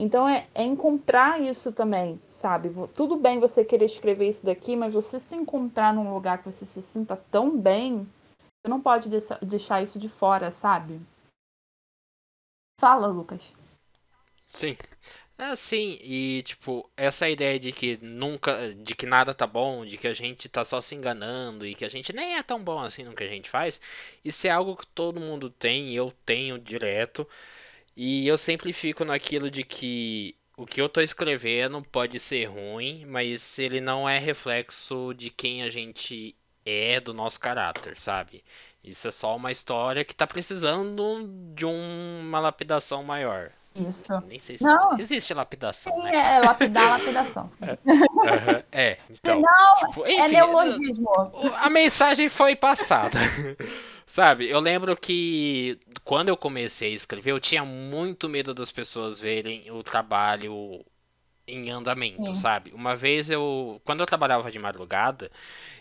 S1: Então é, é, encontrar isso também, sabe? Tudo bem você querer escrever isso daqui, mas você se encontrar num lugar que você se sinta tão bem, você não pode deixar isso de fora, sabe? Fala, Lucas.
S4: Sim. É, sim, e tipo, essa ideia de que nunca, de que nada tá bom, de que a gente tá só se enganando e que a gente nem é tão bom assim no que a gente faz, isso é algo que todo mundo tem, eu tenho direto, e eu sempre fico naquilo de que o que eu tô escrevendo pode ser ruim, mas ele não é reflexo de quem a gente é, do nosso caráter, sabe? Isso é só uma história que tá precisando de uma lapidação maior.
S1: Isso.
S4: Nem sei se não. existe lapidação. Sim, né?
S1: é lapidar, lapidação.
S4: É, é então.
S1: Não, tipo, enfim, é neologismo.
S4: A mensagem foi passada. Sabe, eu lembro que quando eu comecei a escrever, eu tinha muito medo das pessoas verem o trabalho em andamento, Sim. sabe? Uma vez eu, quando eu trabalhava de madrugada,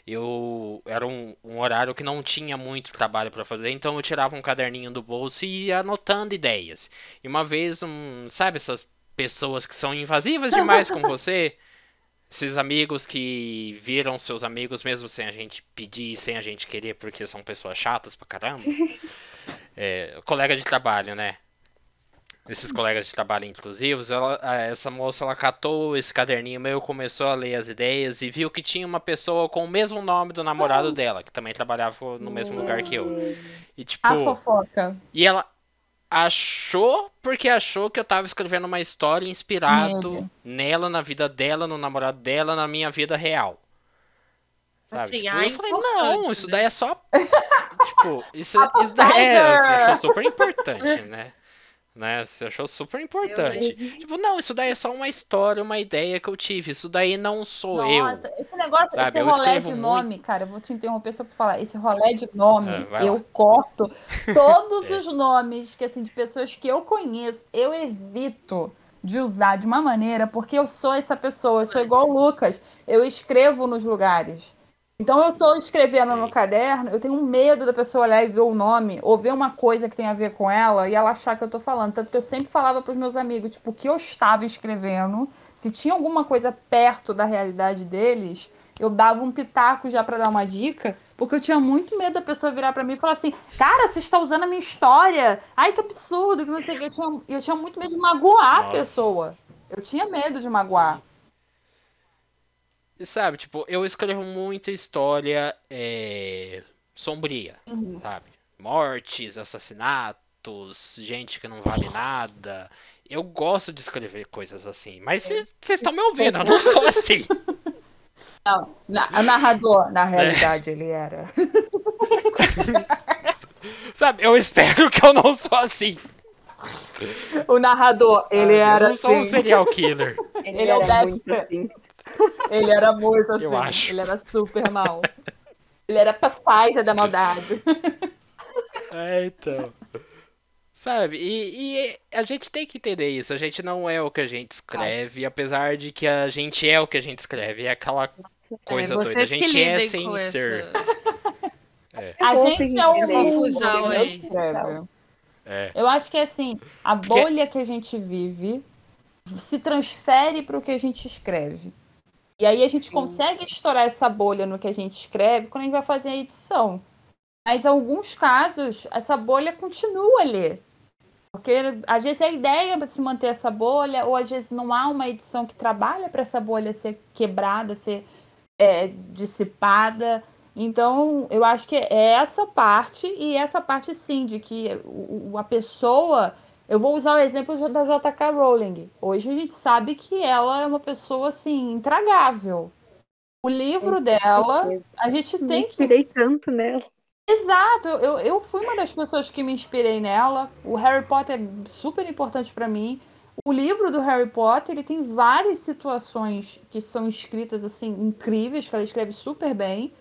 S4: eu era um, um horário que não tinha muito trabalho para fazer, então eu tirava um caderninho do bolso e ia anotando ideias. E uma vez, um, sabe essas pessoas que são invasivas demais com você? Esses amigos que viram seus amigos mesmo sem a gente pedir e sem a gente querer, porque são pessoas chatas pra caramba. É, colega de trabalho, né? Esses colegas de trabalho inclusivos, ela, essa moça ela catou esse caderninho meu, começou a ler as ideias e viu que tinha uma pessoa com o mesmo nome do namorado dela, que também trabalhava no mesmo lugar que eu. E tipo.
S1: A fofoca.
S4: E ela, achou porque achou que eu tava escrevendo uma história inspirado nela, na vida dela, no namorado dela, na minha vida real. Sabe? Assim, tipo, eu falei, não, isso daí é só. tipo, isso, isso daí é, super importante, né? Né? Você achou super importante. Tipo, não, isso daí é só uma história, uma ideia que eu tive. Isso daí não sou Nossa,
S1: eu. Esse negócio, sabe? esse eu rolê de nome, muito... cara, eu vou te interromper só pra falar. Esse rolê de nome, é, eu lá. corto todos é. os nomes que, assim, de pessoas que eu conheço, eu evito de usar de uma maneira, porque eu sou essa pessoa, eu sou igual o Lucas. Eu escrevo nos lugares. Então eu estou escrevendo Sim. no caderno, eu tenho medo da pessoa olhar e ver o nome, ou ver uma coisa que tem a ver com ela e ela achar que eu estou falando. Tanto que eu sempre falava para os meus amigos, tipo, o que eu estava escrevendo, se tinha alguma coisa perto da realidade deles, eu dava um pitaco já para dar uma dica, porque eu tinha muito medo da pessoa virar para mim e falar assim: Cara, você está usando a minha história. Ai, que absurdo, que não sei o que. Eu tinha, eu tinha muito medo de magoar Nossa. a pessoa. Eu tinha medo de magoar.
S4: E sabe, tipo, eu escrevo muita história é, sombria, uhum. sabe? Mortes, assassinatos, gente que não vale nada. Eu gosto de escrever coisas assim. Mas vocês estão me ouvindo, eu não sou assim.
S1: Não, na, narrador, na realidade, é. ele era.
S4: sabe, eu espero que eu não sou assim.
S1: O narrador, ele ah, era. Eu não
S4: sou assim. um serial killer.
S1: Ele, ele é o Dexter. Ele era muito assim. Eu acho. Ele era super mal. Ele era Pfizer da maldade.
S4: É, então. Sabe? E, e, a gente tem que entender isso. A gente não é o que a gente escreve, apesar de que a gente é o que a gente escreve. É aquela coisa é, doida. A gente é sem ser.
S1: É. A gente é uma confusão aí. É. Eu acho que assim, a bolha Porque... que a gente vive se transfere para o que a gente escreve. E aí a gente consegue estourar essa bolha no que a gente escreve quando a gente vai fazer a edição. Mas em alguns casos, essa bolha continua ali. Porque às vezes a ideia é se manter essa bolha, ou às vezes não há uma edição que trabalha para essa bolha ser quebrada, ser é, dissipada. Então, eu acho que é essa parte, e essa parte sim, de que a pessoa eu vou usar o exemplo da J.K. Rowling. Hoje a gente sabe que ela é uma pessoa assim intragável. O livro dela, a gente tem
S3: que. Me inspirei tanto nela.
S1: Exato, eu, eu fui uma das pessoas que me inspirei nela. O Harry Potter é super importante para mim. O livro do Harry Potter, ele tem várias situações que são escritas assim incríveis, que ela escreve super bem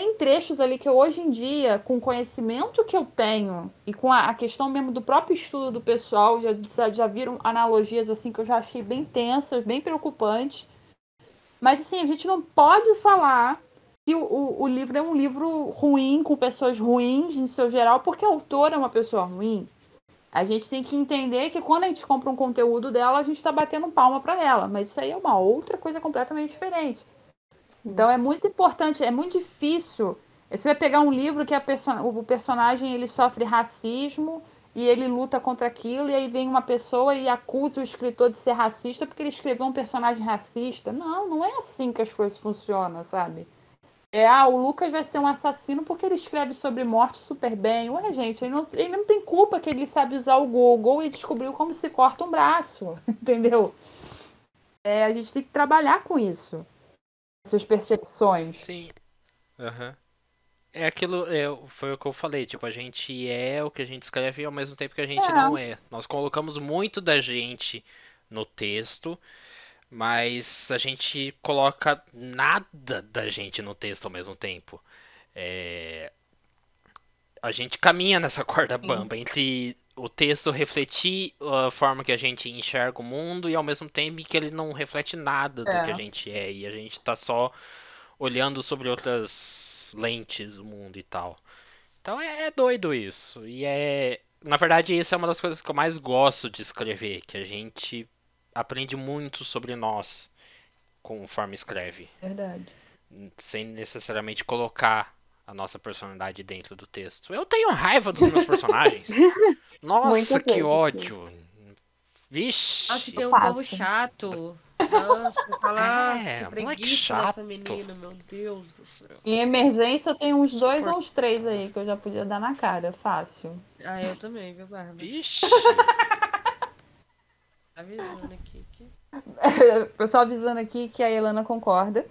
S1: tem trechos ali que eu, hoje em dia, com o conhecimento que eu tenho e com a, questão mesmo do próprio estudo do pessoal, já, já viram analogias assim que eu já achei bem tensas, bem preocupantes. Mas assim, a gente não pode falar que o, o, o livro é um livro ruim, com pessoas ruins em seu geral, porque a autora é uma pessoa ruim. A gente tem que entender que quando a gente compra um conteúdo dela, a gente está batendo palma para ela. Mas isso aí é uma outra coisa completamente diferente. Então é muito importante, é muito difícil. Você vai pegar um livro que a person o personagem ele sofre racismo e ele luta contra aquilo, e aí vem uma pessoa e acusa o escritor de ser racista porque ele escreveu um personagem racista. Não, não é assim que as coisas funcionam, sabe? É, ah, o Lucas vai ser um assassino porque ele escreve sobre morte super bem. Ué, gente, ele não, ele não tem culpa que ele sabe usar o Google e descobriu como se corta um braço, entendeu? É, a gente tem que trabalhar com isso essas percepções.
S4: Sim. Uhum. É aquilo, é, foi o que eu falei, tipo, a gente é o que a gente escreve ao mesmo tempo que a gente é. não é. Nós colocamos muito da gente no texto, mas a gente coloca nada da gente no texto ao mesmo tempo. É... A gente caminha nessa corda bamba entre o texto refletir a forma que a gente enxerga o mundo e ao mesmo tempo que ele não reflete nada do é. que a gente é e a gente está só olhando sobre outras lentes o mundo e tal. Então é, é doido isso. E é. Na verdade, isso é uma das coisas que eu mais gosto de escrever, que a gente aprende muito sobre nós conforme escreve.
S1: Verdade.
S4: Sem necessariamente colocar a nossa personalidade dentro do texto. Eu tenho raiva dos meus personagens. Nossa, Muito que ódio. Vixe.
S2: Nossa, tem um povo chato. Nossa, fala, é, que preguiça dessa menina, meu Deus do céu.
S1: Em emergência tem uns dois ou uns três aí que eu já podia dar na cara, fácil.
S2: Ah, eu também, viu, Bárbara?
S4: Vixe.
S2: avisando aqui que...
S1: Pessoal avisando aqui que a Elana concorda.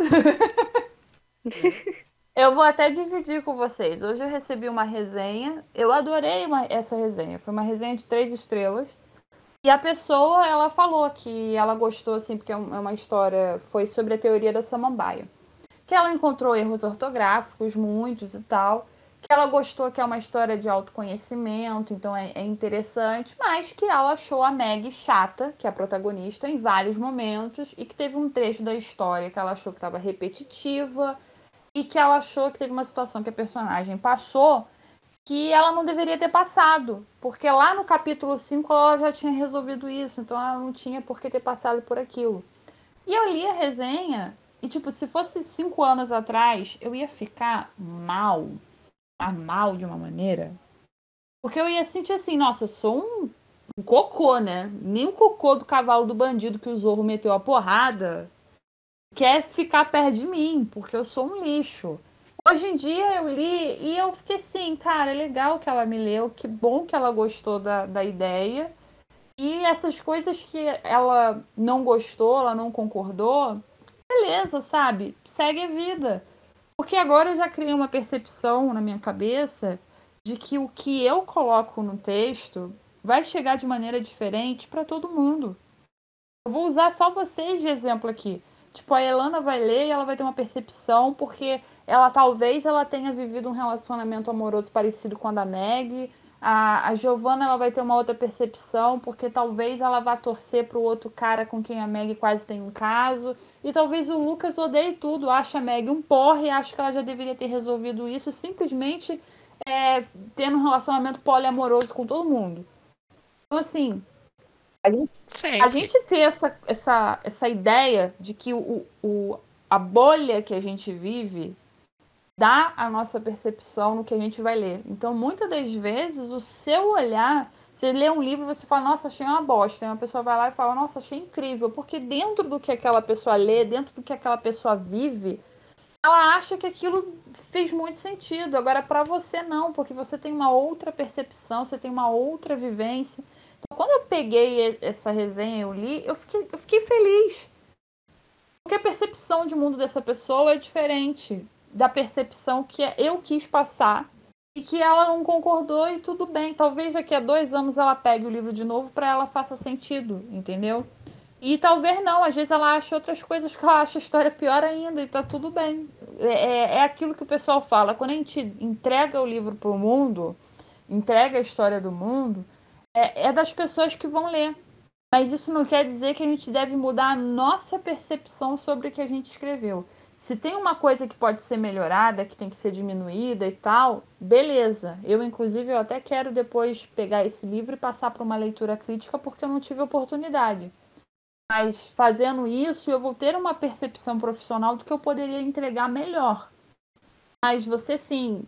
S1: Eu vou até dividir com vocês. Hoje eu recebi uma resenha. Eu adorei uma, essa resenha. Foi uma resenha de três estrelas. E a pessoa, ela falou que ela gostou, assim, porque é, é uma história. Foi sobre a teoria da samambaia. Que ela encontrou erros ortográficos, muitos e tal. Que ela gostou que é uma história de autoconhecimento, então é, é interessante. Mas que ela achou a Meg chata, que é a protagonista, em vários momentos. E que teve um trecho da história que ela achou que estava repetitiva e que ela achou que teve uma situação que a personagem passou que ela não deveria ter passado, porque lá no capítulo 5 ela já tinha resolvido isso, então ela não tinha por que ter passado por aquilo. E eu li a resenha e, tipo, se fosse cinco anos atrás, eu ia ficar mal, mal de uma maneira, porque eu ia sentir assim, nossa, eu sou um, um cocô, né? Nem o cocô do cavalo do bandido que o Zorro meteu a porrada quer ficar perto de mim, porque eu sou um lixo. Hoje em dia eu li e eu fiquei assim, cara, é legal que ela me leu, que bom que ela gostou da, da ideia. E essas coisas que ela não gostou, ela não concordou, beleza, sabe? Segue a vida. Porque agora eu já criei uma percepção na minha cabeça de que o que eu coloco no texto vai chegar de maneira diferente para todo mundo. Eu vou usar só vocês de exemplo aqui. Tipo, a Elana vai ler e ela vai ter uma percepção, porque ela talvez ela tenha vivido um relacionamento amoroso parecido com a da Meg. A, a Giovanna ela vai ter uma outra percepção, porque talvez ela vá torcer pro outro cara com quem a Meg quase tem um caso. E talvez o Lucas odeie tudo, acha a Meg um porre, acha que ela já deveria ter resolvido isso simplesmente é, tendo um relacionamento poliamoroso com todo mundo. Então, assim, a gente, a gente ter essa, essa, essa ideia de que o, o, a bolha que a gente vive dá a nossa percepção no que a gente vai ler. Então, muitas das vezes, o seu olhar, você lê um livro e você fala, nossa, achei uma bosta. E uma pessoa vai lá e fala, nossa, achei incrível. Porque dentro do que aquela pessoa lê, dentro do que aquela pessoa vive, ela acha que aquilo fez muito sentido. Agora, para você, não, porque você tem uma outra percepção, você tem uma outra vivência. Quando eu peguei essa resenha eu li, eu fiquei, eu fiquei feliz. Porque a percepção de mundo dessa pessoa é diferente da percepção que eu quis passar e que ela não concordou e tudo bem. Talvez daqui a dois anos ela pegue o livro de novo para ela faça sentido, entendeu? E talvez não, às vezes ela acha outras coisas que ela acha a história pior ainda e tá tudo bem. É, é, é aquilo que o pessoal fala, quando a gente entrega o livro pro mundo, entrega a história do mundo, é, é das pessoas que vão ler. Mas isso não quer dizer que a gente deve mudar a nossa percepção sobre o que a gente escreveu. Se tem uma coisa que pode ser melhorada, que tem que ser diminuída e tal, beleza. Eu, inclusive, eu até quero depois pegar esse livro e passar para uma leitura crítica porque eu não tive oportunidade. Mas fazendo isso, eu vou ter uma percepção profissional do que eu poderia entregar melhor. Mas você sim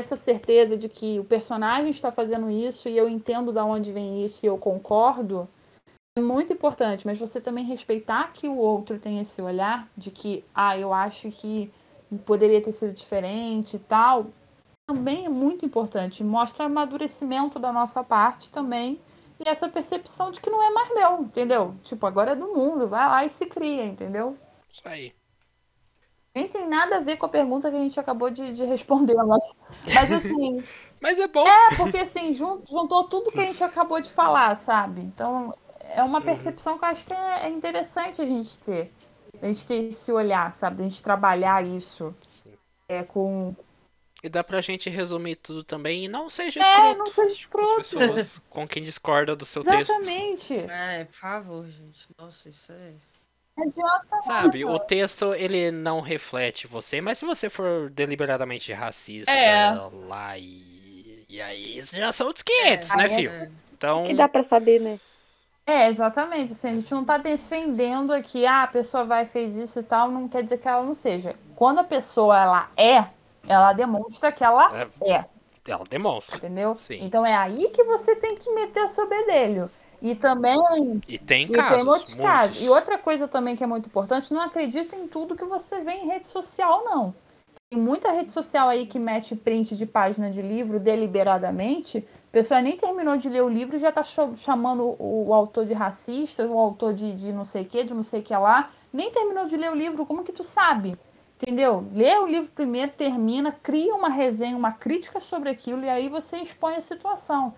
S1: essa certeza de que o personagem está fazendo isso e eu entendo de onde vem isso e eu concordo, é muito importante, mas você também respeitar que o outro tem esse olhar de que, ah, eu acho que poderia ter sido diferente e tal, também é muito importante. Mostra amadurecimento da nossa parte também e essa percepção de que não é mais meu, entendeu? Tipo, agora é do mundo, vai lá e se cria, entendeu?
S4: Isso aí.
S1: Nem tem nada a ver com a pergunta que a gente acabou de, de responder, mas, mas assim.
S4: mas é bom.
S1: É, porque assim, juntou tudo que a gente acabou de falar, sabe? Então, é uma percepção que eu acho que é, é interessante a gente ter. A gente ter esse olhar, sabe? A gente trabalhar isso. É, com.
S4: E dá pra gente resumir tudo também e não seja escroto.
S1: É, não seja escroto.
S4: As pessoas com quem discorda do seu
S1: Exatamente.
S4: texto.
S1: Exatamente.
S2: É, por favor, gente. Nossa, isso é.
S4: Sabe, o texto ele não reflete você, mas se você for deliberadamente racista é. lá e. E aí já são outros 500, é, né, filho? É. Então.
S3: Que dá pra saber, né?
S1: É, exatamente. Assim, a gente não tá defendendo aqui, ah, a pessoa vai fez isso e tal, não quer dizer que ela não seja. Quando a pessoa ela é, ela demonstra que ela é. é.
S4: Ela demonstra.
S1: Entendeu?
S4: Sim.
S1: Então é aí que você tem que meter o seu bedelho. E também.
S4: E tem e casos. Tem
S1: muitos casos. E outra coisa também que é muito importante: não acredita em tudo que você vê em rede social, não. Tem muita rede social aí que mete print de página de livro deliberadamente. A pessoa nem terminou de ler o livro e já está chamando o, o, autor de racista, o autor de, de não sei o que, de não sei o que lá. Nem terminou de ler o livro, como que tu sabe? Entendeu? Lê o livro primeiro, termina, cria uma resenha, uma crítica sobre aquilo e aí você expõe a situação.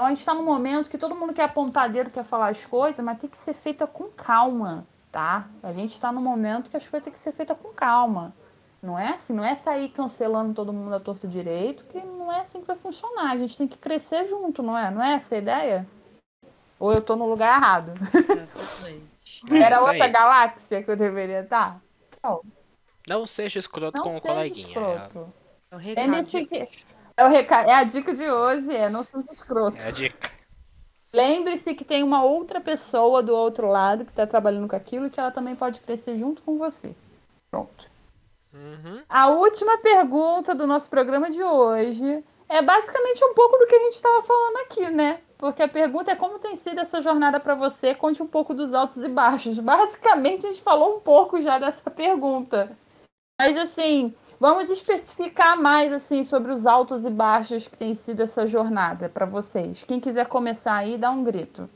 S1: A gente está num momento que todo mundo quer apontar dedo, quer falar as coisas, mas tem que ser feita com calma, tá? A gente está num momento que as coisas têm que ser feitas com calma. Não é assim, não é sair cancelando todo mundo a torto direito, que não é assim que vai funcionar. A gente tem que crescer junto, não é? Não é essa a ideia? Ou eu tô no lugar errado? É, Era outra aí. galáxia que eu deveria estar?
S4: Não. Não seja escroto não com o coleguinha. Escroto.
S1: É o recado. Que... É, o recado, é a dica de hoje, é não seja escroto.
S4: É a dica.
S1: Lembre-se que tem uma outra pessoa do outro lado que está trabalhando com aquilo e que ela também pode crescer junto com você. Pronto.
S4: Uhum.
S1: A última pergunta do nosso programa de hoje é basicamente um pouco do que a gente estava falando aqui, né? Porque a pergunta é como tem sido essa jornada para você? Conte um pouco dos altos e baixos. Basicamente, a gente falou um pouco já dessa pergunta. Mas assim, Vamos especificar mais assim sobre os altos e baixos que tem sido essa jornada para vocês. Quem quiser começar aí, dá um grito.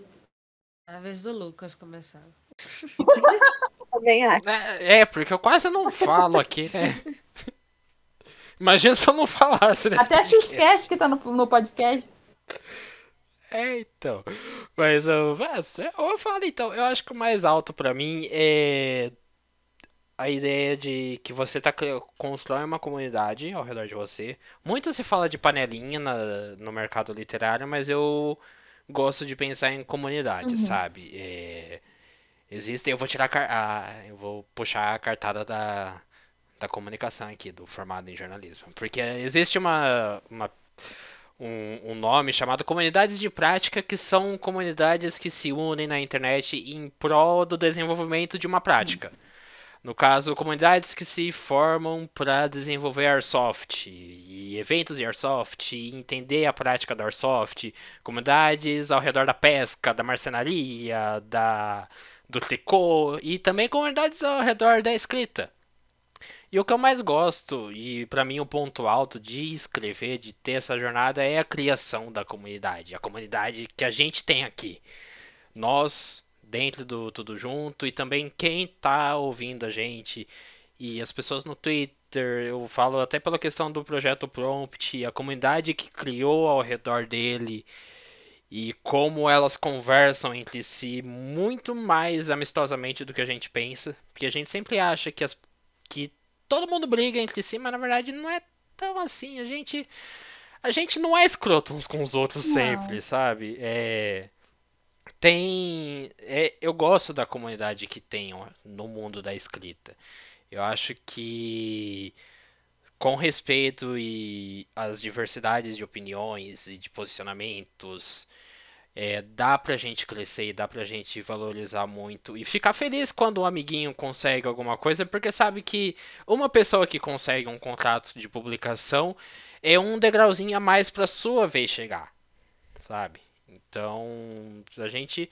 S2: É a vez do Lucas começar.
S3: Também acho.
S4: É, é, porque eu quase não falo aqui, né? Imagina se eu não falasse nesse
S1: Até podcast. a Xcast que tá no, no podcast.
S4: É, então. Mas eu, eu falo então, eu acho que o mais alto para mim é a ideia de que você tá constrói uma comunidade ao redor de você. Muito se fala de panelinha na, no mercado literário, mas eu gosto de pensar em comunidade, uhum. sabe? É, existe, eu vou tirar a, eu vou puxar a cartada da, da comunicação aqui, do formado em jornalismo, porque existe uma, uma um, um, nome chamado comunidades de prática, que são comunidades que se unem na internet em prol do desenvolvimento de uma prática. Uhum. No caso, comunidades que se formam para desenvolver Airsoft e eventos de Airsoft, e entender a prática do Airsoft, comunidades ao redor da pesca, da marcenaria, da do tricô e também comunidades ao redor da escrita. E o que eu mais gosto, e para mim o ponto alto de escrever, de ter essa jornada, é a criação da comunidade. A comunidade que a gente tem aqui. Nós dentro do Tudo Junto e também quem tá ouvindo a gente e as pessoas no Twitter, eu falo até pela questão do projeto Prompt, a comunidade que criou ao redor dele e como elas conversam entre si muito mais amistosamente do que a gente pensa, porque a gente sempre acha que as que todo mundo briga entre si, mas na verdade não é tão assim, a gente a gente não é escroto uns com os outros não. sempre, sabe? É tem. É, eu gosto da comunidade que tem no mundo da escrita. Eu acho que com respeito e as diversidades de opiniões e de posicionamentos, é, dá pra gente crescer e dá pra gente valorizar muito e ficar feliz quando um amiguinho consegue alguma coisa, porque sabe que uma pessoa que consegue um contrato de publicação é um degrauzinho a mais pra sua vez chegar, sabe? Então, a gente.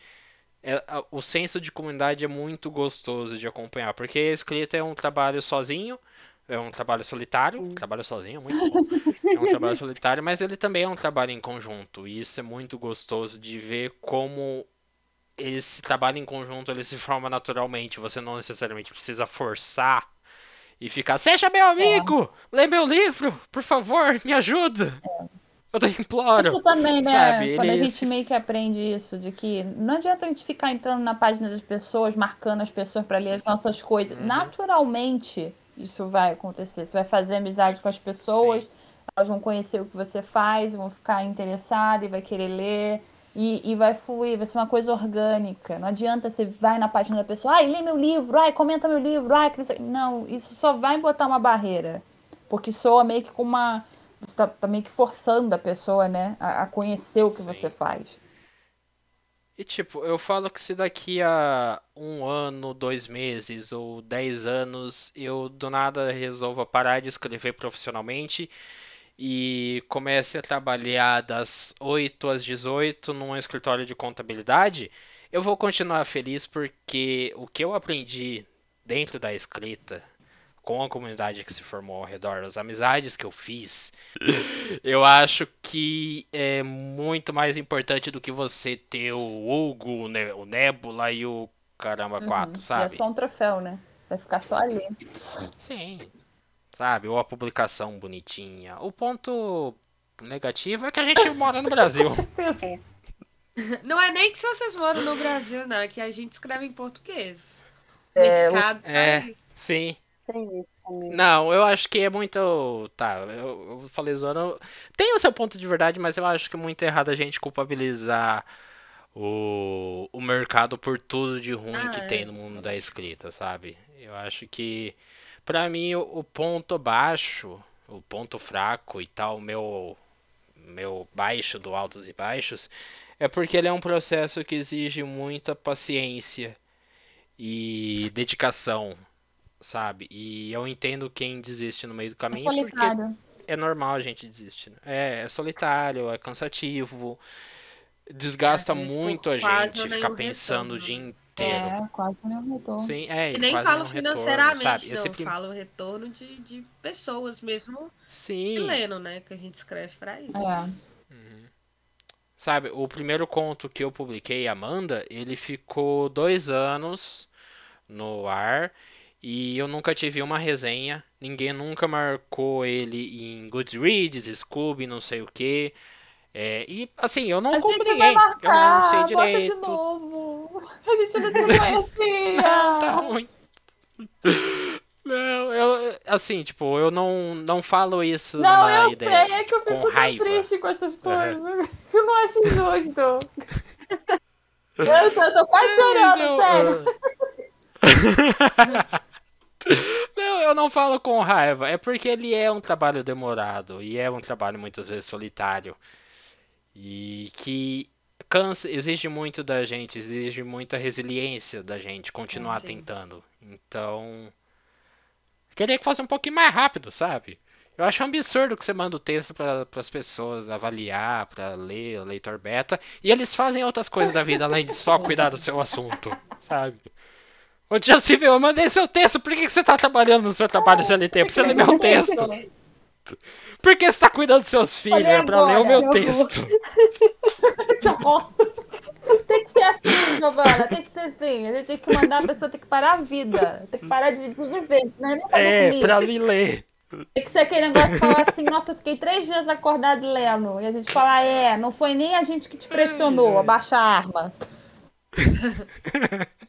S4: É, o senso de comunidade é muito gostoso de acompanhar, porque a escrita é um trabalho sozinho, é um trabalho solitário, um trabalho sozinho é muito bom, é um trabalho solitário, mas ele também é um trabalho em conjunto, e isso é muito gostoso de ver como esse trabalho em conjunto ele se forma naturalmente, você não necessariamente precisa forçar e ficar, seja meu amigo, é. lê meu livro, por favor, me ajuda. É. Eu imploro.
S1: Isso também, né? Sabe? Quando Ele a gente meio que aprende isso, de que não adianta a gente ficar entrando na página das pessoas, marcando as pessoas para ler as nossas coisas. Uhum. Naturalmente, isso vai acontecer. Você vai fazer amizade com as pessoas, Sim. elas vão conhecer o que você faz, vão ficar interessadas e vai querer ler. E, e vai fluir, vai ser uma coisa orgânica. Não adianta você vai na página da pessoa, ai, lê meu livro, ai, comenta meu livro, ai, não, isso só vai botar uma barreira. Porque soa meio que com uma. Você tá, tá meio que forçando a pessoa, né, a, a conhecer o que Sim. você faz.
S4: E tipo, eu falo que se daqui a um ano, dois meses ou dez anos eu do nada resolva parar de escrever profissionalmente e comece a trabalhar das 8 às 18 num escritório de contabilidade, eu vou continuar feliz porque o que eu aprendi dentro da escrita, com a comunidade que se formou ao redor, as amizades que eu fiz, eu acho que é muito mais importante do que você ter o Hugo, o Nebula e o Caramba 4, uhum. sabe?
S1: é só um troféu, né? Vai ficar só ali.
S4: Sim sabe? Ou a publicação bonitinha. O ponto negativo é que a gente mora no Brasil.
S2: Não é nem que se vocês moram no Brasil, não, é que a gente escreve em português. É,
S4: Medicado, é tá sim. Não, eu acho que é muito. Tá, eu, eu falei zoando. Tem o seu ponto de verdade, mas eu acho que é muito errado a gente culpabilizar o, o mercado por tudo de ruim ah, que é. tem no mundo da escrita, sabe? Eu acho que para mim o, ponto baixo, o ponto fraco e tal, meu meu baixo do altos e baixos, é porque ele é um processo que exige muita paciência e dedicação, sabe? E eu entendo quem desiste no meio do caminho é porque é normal a gente desistir. Né? É, é solitário, é cansativo, desgasta muito a gente ficar pensando o dia inteiro.
S1: É, quase nenhum retorno.
S4: Sim, é,
S2: e nem falo financeiramente, retorno, não. Esse... Falo retorno de, de pessoas mesmo
S4: Sim.
S2: lendo, né? Que a gente escreve pra isso.
S1: É.
S4: Uhum. Sabe, o primeiro conto que eu publiquei, Amanda, ele ficou dois anos no ar e eu nunca tive uma resenha. Ninguém nunca marcou ele em Goodreads, Scooby, não sei o que. É, e assim, eu não compreendo. Eu não sei direito.
S1: De novo. A gente não te conhecia.
S4: tá ruim. Não, eu, assim, tipo, eu não, não falo isso
S1: não, na eu ideia. Sei, é que eu fico raiva. triste com essas coisas. Uhum. Eu não acho justo. eu, tô, eu tô quase chorando, eu, sério.
S4: Não, eu não falo com raiva. É porque ele é um trabalho demorado e é um trabalho muitas vezes solitário. E que cansa, exige muito da gente, exige muita resiliência da gente continuar Sim. tentando. Então, queria que fosse um pouquinho mais rápido, sabe? Eu acho um absurdo que você manda o texto para as pessoas avaliar, para ler, leitor beta, e eles fazem outras coisas da vida além de só cuidar do seu assunto, sabe? Ô, Tia Silvia, eu mandei seu texto, por que, que você tá trabalhando no seu trabalho CLT? Pra você ler meu texto. Por que você tá cuidando dos seus filhos? É pra ler o meu texto.
S1: tem que ser assim, Giovana. Tem que ser assim. A gente tem que mandar a pessoa ter que parar a vida. Tem que parar de viver. Não
S4: é, é pra me ler.
S1: Tem que ser aquele negócio de falar assim, nossa, eu fiquei três dias acordado lendo. E a gente falar, é, não foi nem a gente que te pressionou, abaixa a arma.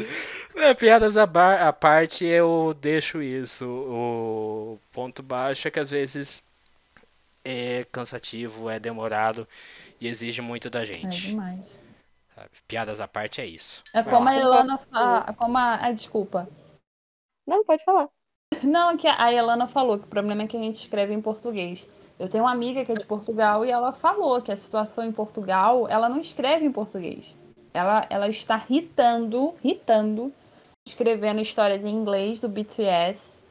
S4: É, piadas à, bar, à parte, eu deixo isso. O ponto baixo é que às vezes é cansativo, é demorado e exige muito da gente.
S1: É demais.
S4: Sabe? Piadas à parte é isso.
S1: É como a Elana fala. Como a. Ah, desculpa.
S3: Não, pode falar.
S1: Não, que a Elana falou que o problema é que a gente escreve em português. Eu tenho uma amiga que é de Portugal e ela falou que a situação em Portugal, ela não escreve em português. Ela, ela está ritando, ritando escrevendo histórias em inglês do BTS.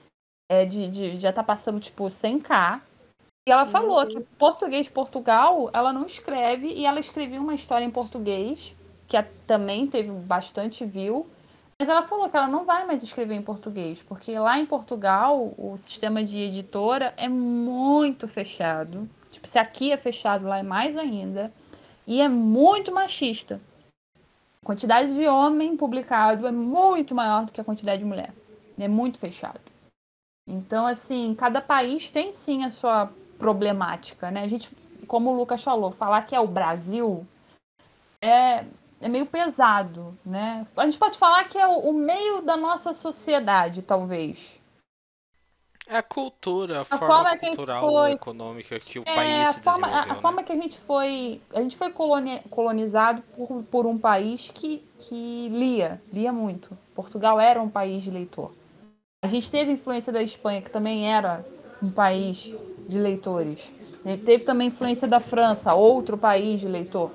S1: É, de, de, já tá passando, tipo, 100k. E ela falou uhum. que português de Portugal, ela não escreve. E ela escreveu uma história em português, que também teve bastante view. Mas ela falou que ela não vai mais escrever em português, porque lá em Portugal o sistema de editora é muito fechado. Tipo, se aqui é fechado, lá é mais ainda. E é muito machista. A quantidade de homem publicado é muito maior do que a quantidade de mulher. É muito fechado. Então, assim, cada país tem sim a sua problemática, né? A gente, como o Lucas falou, falar que é o Brasil é, é meio pesado, né? A gente pode falar que é o, o meio da nossa sociedade, talvez.
S4: É a cultura, a, a forma, forma cultural, foi... econômica que o é, país
S1: a
S4: se
S1: forma,
S4: a,
S1: a né? forma que a gente foi, a gente foi colonizado por, por um país que, que lia, lia muito. Portugal era um país de leitor. A gente teve influência da Espanha, que também era um país de leitores. Teve também influência da França, outro país de leitor.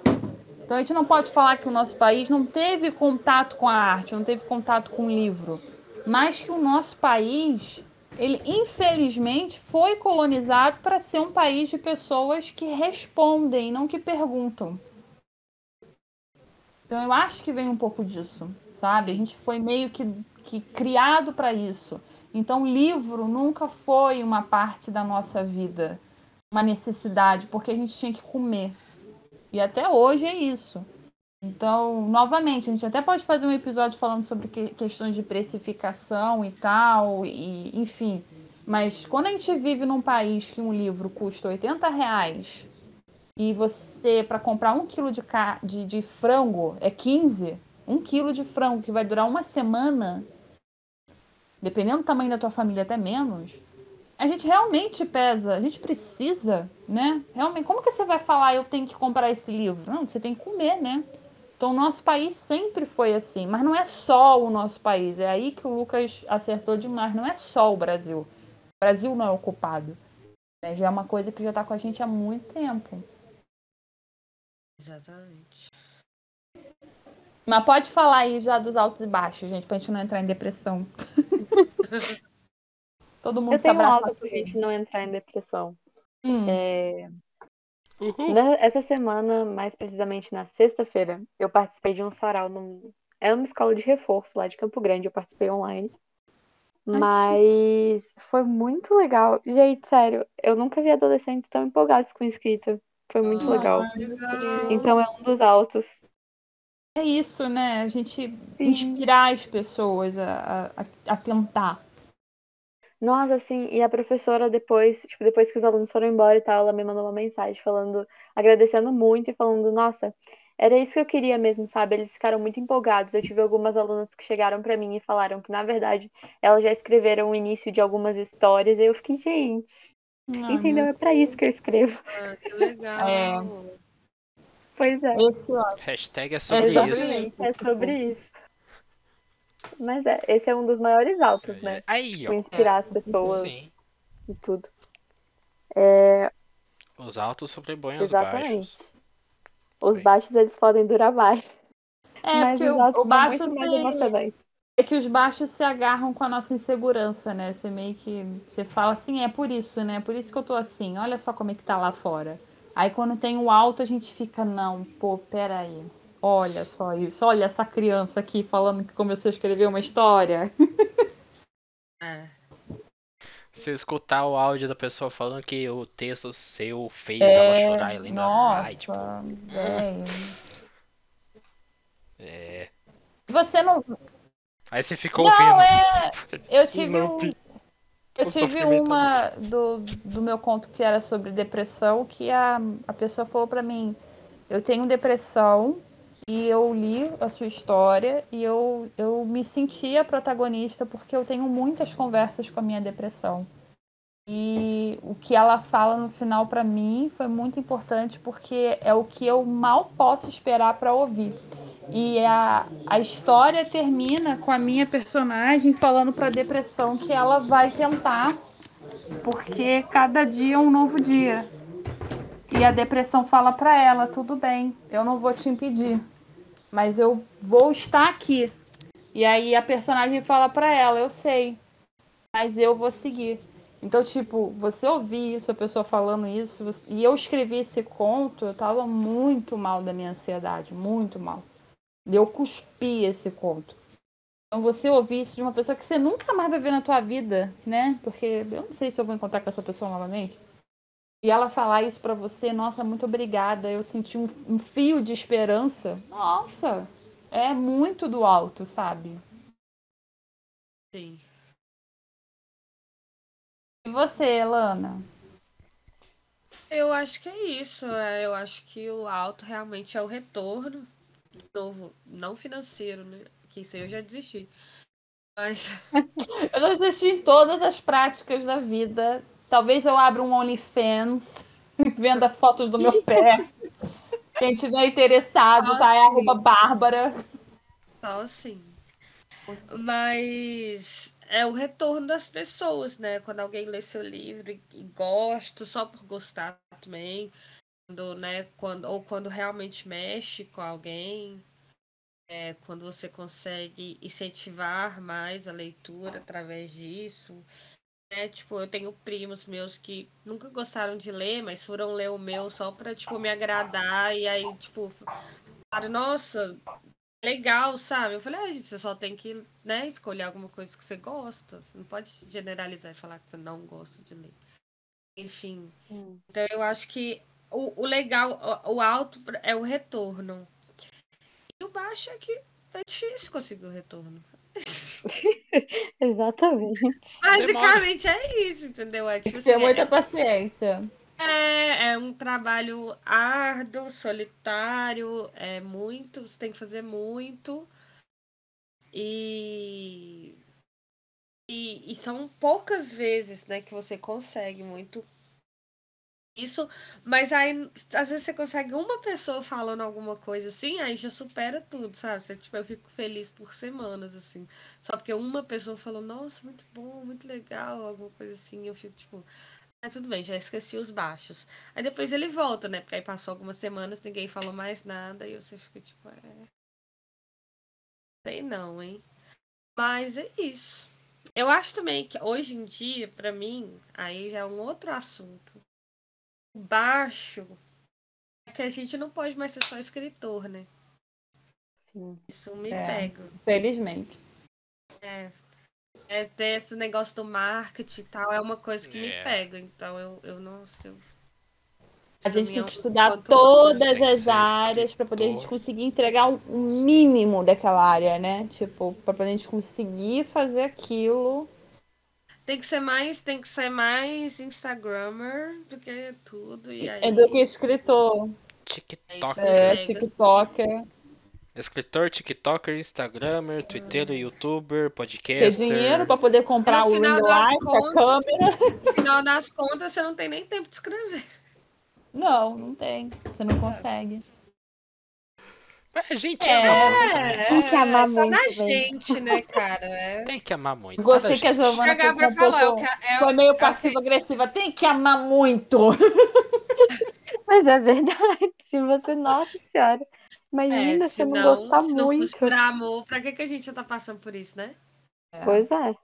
S1: Então a gente não pode falar que o nosso país não teve contato com a arte, não teve contato com o livro, mas que o nosso país ele infelizmente foi colonizado para ser um país de pessoas que respondem, não que perguntam. Então eu acho que vem um pouco disso, sabe? A gente foi meio que, que criado para isso. Então livro nunca foi uma parte da nossa vida, uma necessidade, porque a gente tinha que comer. E até hoje é isso. Então, novamente, a gente até pode fazer um episódio falando sobre que, questões de precificação e tal, e enfim. Mas quando a gente vive num país que um livro custa 80 reais e você, para comprar um quilo de, de, de frango, é 15, um quilo de frango que vai durar uma semana, dependendo do tamanho da tua família, até menos, a gente realmente pesa, a gente precisa, né? Realmente, como que você vai falar eu tenho que comprar esse livro? Não, você tem que comer, né? Então, o nosso país sempre foi assim, mas não é só o nosso país. É aí que o Lucas acertou demais. Não é só o Brasil. O Brasil não é ocupado. Né? Já é uma coisa que já está com a gente há muito tempo.
S2: Exatamente.
S1: Mas pode falar aí já dos altos e baixos, gente, pra gente não entrar em depressão. Todo mundo
S3: Eu tenho um alto pra gente não entrar em depressão. Hum. É... Essa semana, mais precisamente na sexta-feira, eu participei de um sarau. Num... Era uma escola de reforço lá de Campo Grande, eu participei online. Mas foi muito legal. Gente, sério, eu nunca vi adolescentes tão empolgados com escrita. Foi muito legal. Então é um dos altos.
S1: É isso, né? A gente Sim. inspirar as pessoas a, a, a tentar.
S3: Nossa, assim, e a professora depois, tipo, depois que os alunos foram embora e tal, ela me mandou uma mensagem falando, agradecendo muito e falando, nossa, era isso que eu queria mesmo, sabe? Eles ficaram muito empolgados. Eu tive algumas alunas que chegaram para mim e falaram que, na verdade, elas já escreveram o início de algumas histórias, e eu fiquei, gente, ah, entendeu? É para isso que eu escrevo.
S2: Ah, que legal. É.
S3: Pois é.
S1: Esse, ó.
S4: Hashtag é sobre é
S3: isso. É sobre isso. Mas é, esse é um dos maiores altos, né?
S4: Aí, ó.
S3: Inspirar as pessoas Sim. e tudo. É...
S4: Os altos sobrepõem os baixos.
S3: Os Sim. baixos, eles podem durar mais.
S1: É, Mas porque o, o baixo se... É que os baixos se agarram com a nossa insegurança, né? Você meio que. Você fala assim, é por isso, né? Por isso que eu tô assim. Olha só como é que tá lá fora. Aí quando tem o alto, a gente fica, não, pô, peraí. Olha só isso, olha essa criança aqui falando que começou a escrever uma história.
S2: É.
S4: Se escutar o áudio da pessoa falando que o texto seu fez é, ela chorar e lembrar.
S1: Nossa, Ai, tipo,
S4: é.
S1: Você não.
S4: Aí você ficou não, ouvindo.
S1: É... Eu tive um... Eu tive uma do, do meu conto que era sobre depressão, que a, a pessoa falou para mim, eu tenho depressão, e eu li a sua história e eu, eu me sentia protagonista porque eu tenho muitas conversas com a minha depressão. E o que ela fala no final para mim foi muito importante porque é o que eu mal posso esperar para ouvir. E a, a história termina com a minha personagem falando para a depressão que ela vai tentar, porque cada dia é um novo dia. E a depressão fala para ela: tudo bem, eu não vou te impedir mas eu vou estar aqui. E aí a personagem fala para ela, eu sei, mas eu vou seguir. Então, tipo, você ouvir isso, a pessoa falando isso, e eu escrevi esse conto, eu tava muito mal da minha ansiedade, muito mal. Eu cuspi esse conto. Então, você ouvir isso de uma pessoa que você nunca mais vai ver na tua vida, né? Porque eu não sei se eu vou encontrar com essa pessoa novamente. E ela falar isso para você, nossa, muito obrigada. Eu senti um, um, fio de esperança. Nossa, é muito do alto, sabe?
S2: Sim.
S1: E você, Lana?
S2: Eu acho que é isso. É, eu acho que o alto realmente é o retorno. De novo, não financeiro, né? Que isso aí eu já desisti. Mas.
S1: eu já desisti em todas as práticas da vida. Talvez eu abra um OnlyFans, venda fotos do meu pé. Quem tiver interessado, tá? É arroba Bárbara.
S2: Só assim. Mas é o retorno das pessoas, né? Quando alguém lê seu livro e, e gosta, só por gostar também. Quando, né, quando, ou quando realmente mexe com alguém. É, quando você consegue incentivar mais a leitura através disso. É, tipo, eu tenho primos meus que nunca gostaram de ler, mas foram ler o meu só pra, tipo, me agradar. E aí, tipo, falaram, nossa, legal, sabe? Eu falei, ah, gente, você só tem que, né, escolher alguma coisa que você gosta. Você não pode generalizar e falar que você não gosta de ler. Enfim. Hum. Então eu acho que o, o legal, o, o alto é o retorno. E o baixo é que é difícil conseguir o retorno.
S3: Exatamente.
S2: Basicamente é isso, entendeu? É,
S1: tipo, assim, Tem muita é, paciência.
S2: É, é um trabalho árduo, solitário, é muito, você tem que fazer muito. E, e, e são poucas vezes né, que você consegue muito isso, mas aí às vezes você consegue uma pessoa falando alguma coisa assim, aí já supera tudo, sabe? Você, tipo, eu fico feliz por semanas, assim. Só porque uma pessoa falou, nossa, muito bom, muito legal, alguma coisa assim, eu fico, tipo, ah, tudo bem, já esqueci os baixos. Aí depois ele volta, né? Porque aí passou algumas semanas, ninguém falou mais nada, e você fica, tipo, é. Sei não, hein? Mas é isso. Eu acho também que hoje em dia, para mim, aí já é um outro assunto baixo é que a gente não pode mais ser só escritor, né? Sim. Isso me é, pega.
S1: Felizmente.
S2: É. É ter esse negócio do marketing e tal, é uma coisa que é. me pega. Então eu, eu não sei.
S1: A gente tem que estudar todas as áreas para poder a gente conseguir entregar um, mínimo daquela área, né? Tipo, para poder a gente conseguir fazer aquilo
S2: tem que ser mais, tem que ser mais Instagrammer do que tudo. E aí...
S1: É do que escritor.
S4: TikToker.
S1: É, TikToker.
S4: Escritor, TikToker, Instagrammer, Twitter, YouTuber, podcaster.
S1: Tem dinheiro para poder comprar o light, a câmera.
S2: No final das contas, você não tem nem tempo de escrever.
S1: Não, não tem. Você não consegue.
S4: A gente é, ama muito. Né?
S2: Tem que amar é, muito. na gente, né, cara? É.
S4: Tem que amar muito.
S1: Gostei que a Giovana foi, um pouco, é, foi meio passiva-agressiva. Tem que amar muito.
S3: Mas é verdade. Se você, nossa senhora. Imagina é, se não, não gostar se muito. Se não fosse
S2: por amor, pra que, que a gente já tá passando por isso, né?
S3: É. Pois é.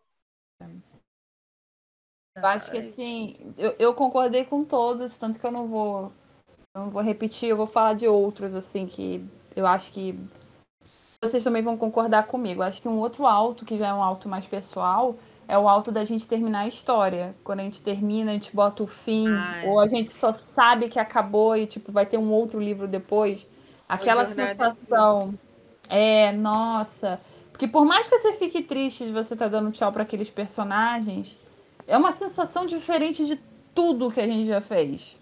S1: Eu acho que assim, eu, eu concordei com todos, tanto que eu não vou. Eu não vou repetir, eu vou falar de outros, assim, que eu acho que vocês também vão concordar comigo. Eu acho que um outro alto, que já é um alto mais pessoal, é o alto da gente terminar a história. Quando a gente termina, a gente bota o fim, Ai. ou a gente só sabe que acabou e tipo vai ter um outro livro depois. Aquela sensação. É, nossa. Porque por mais que você fique triste de você estar tá dando tchau para aqueles personagens, é uma sensação diferente de tudo que a gente já fez.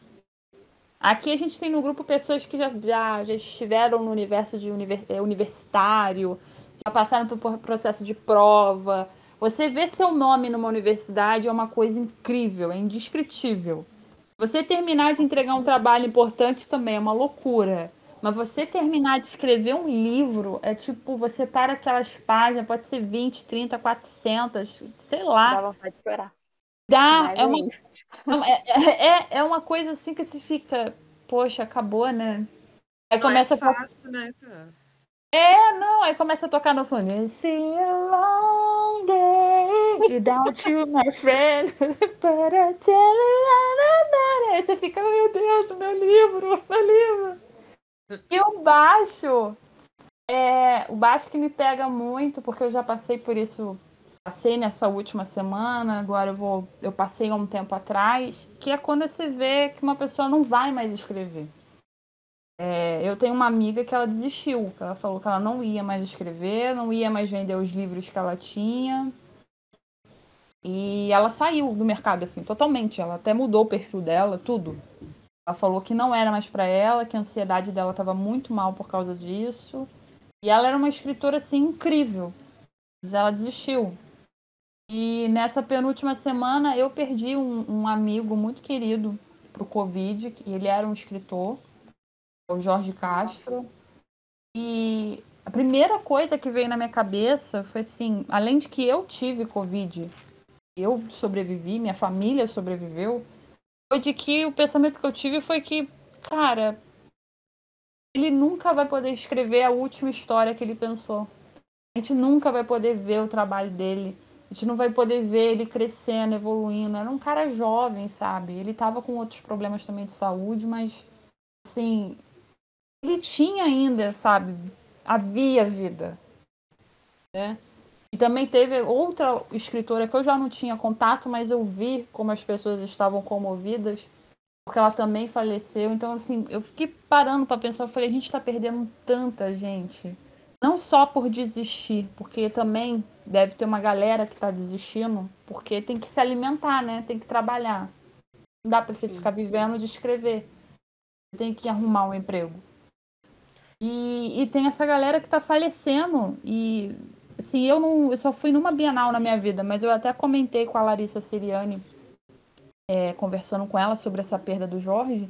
S1: Aqui a gente tem no grupo pessoas que já, já, já estiveram no universo de é, universitário, já passaram por processo de prova. Você vê seu nome numa universidade é uma coisa incrível, é indescritível. Você terminar de entregar um trabalho importante também é uma loucura. Mas você terminar de escrever um livro é tipo, você para aquelas páginas, pode ser 20, 30, 400, sei lá.
S3: Dá vontade de chorar.
S1: Dá, é uma, é, é, é, é uma coisa assim que você fica, poxa, acabou, né? Aí não começa é
S2: fácil, a né,
S1: É, não, aí começa a tocar no fone. It's a long day without you, my friend. But I tell you, aí você fica, meu Deus, meu livro, meu livro. E o baixo, é, o baixo que me pega muito, porque eu já passei por isso passei nessa última semana, agora eu vou, eu passei há um tempo atrás, que é quando você vê que uma pessoa não vai mais escrever. É, eu tenho uma amiga que ela desistiu, ela falou que ela não ia mais escrever, não ia mais vender os livros que ela tinha. E ela saiu do mercado, assim, totalmente. Ela até mudou o perfil dela, tudo. Ela falou que não era mais para ela, que a ansiedade dela estava muito mal por causa disso. E ela era uma escritora, assim, incrível. Mas ela desistiu. E nessa penúltima semana eu perdi um, um amigo muito querido pro Covid, e ele era um escritor, o Jorge Castro. E a primeira coisa que veio na minha cabeça foi assim, além de que eu tive Covid, eu sobrevivi, minha família sobreviveu, foi de que o pensamento que eu tive foi que, cara, ele nunca vai poder escrever a última história que ele pensou. A gente nunca vai poder ver o trabalho dele. A gente não vai poder ver ele crescendo, evoluindo. Era um cara jovem, sabe? Ele tava com outros problemas também de saúde, mas assim, ele tinha ainda, sabe? Havia vida, né? E também teve outra escritora que eu já não tinha contato, mas eu vi como as pessoas estavam comovidas, porque ela também faleceu. Então, assim, eu fiquei parando para pensar, eu falei, a gente está perdendo tanta gente. Não só por desistir, porque também deve ter uma galera que está desistindo, porque tem que se alimentar, né? Tem que trabalhar. Não dá para você Sim. ficar vivendo de escrever. Tem que arrumar um emprego. E, e tem essa galera que está falecendo. E assim, eu não. Eu só fui numa Bienal na minha vida, mas eu até comentei com a Larissa Siriani, é, conversando com ela sobre essa perda do Jorge.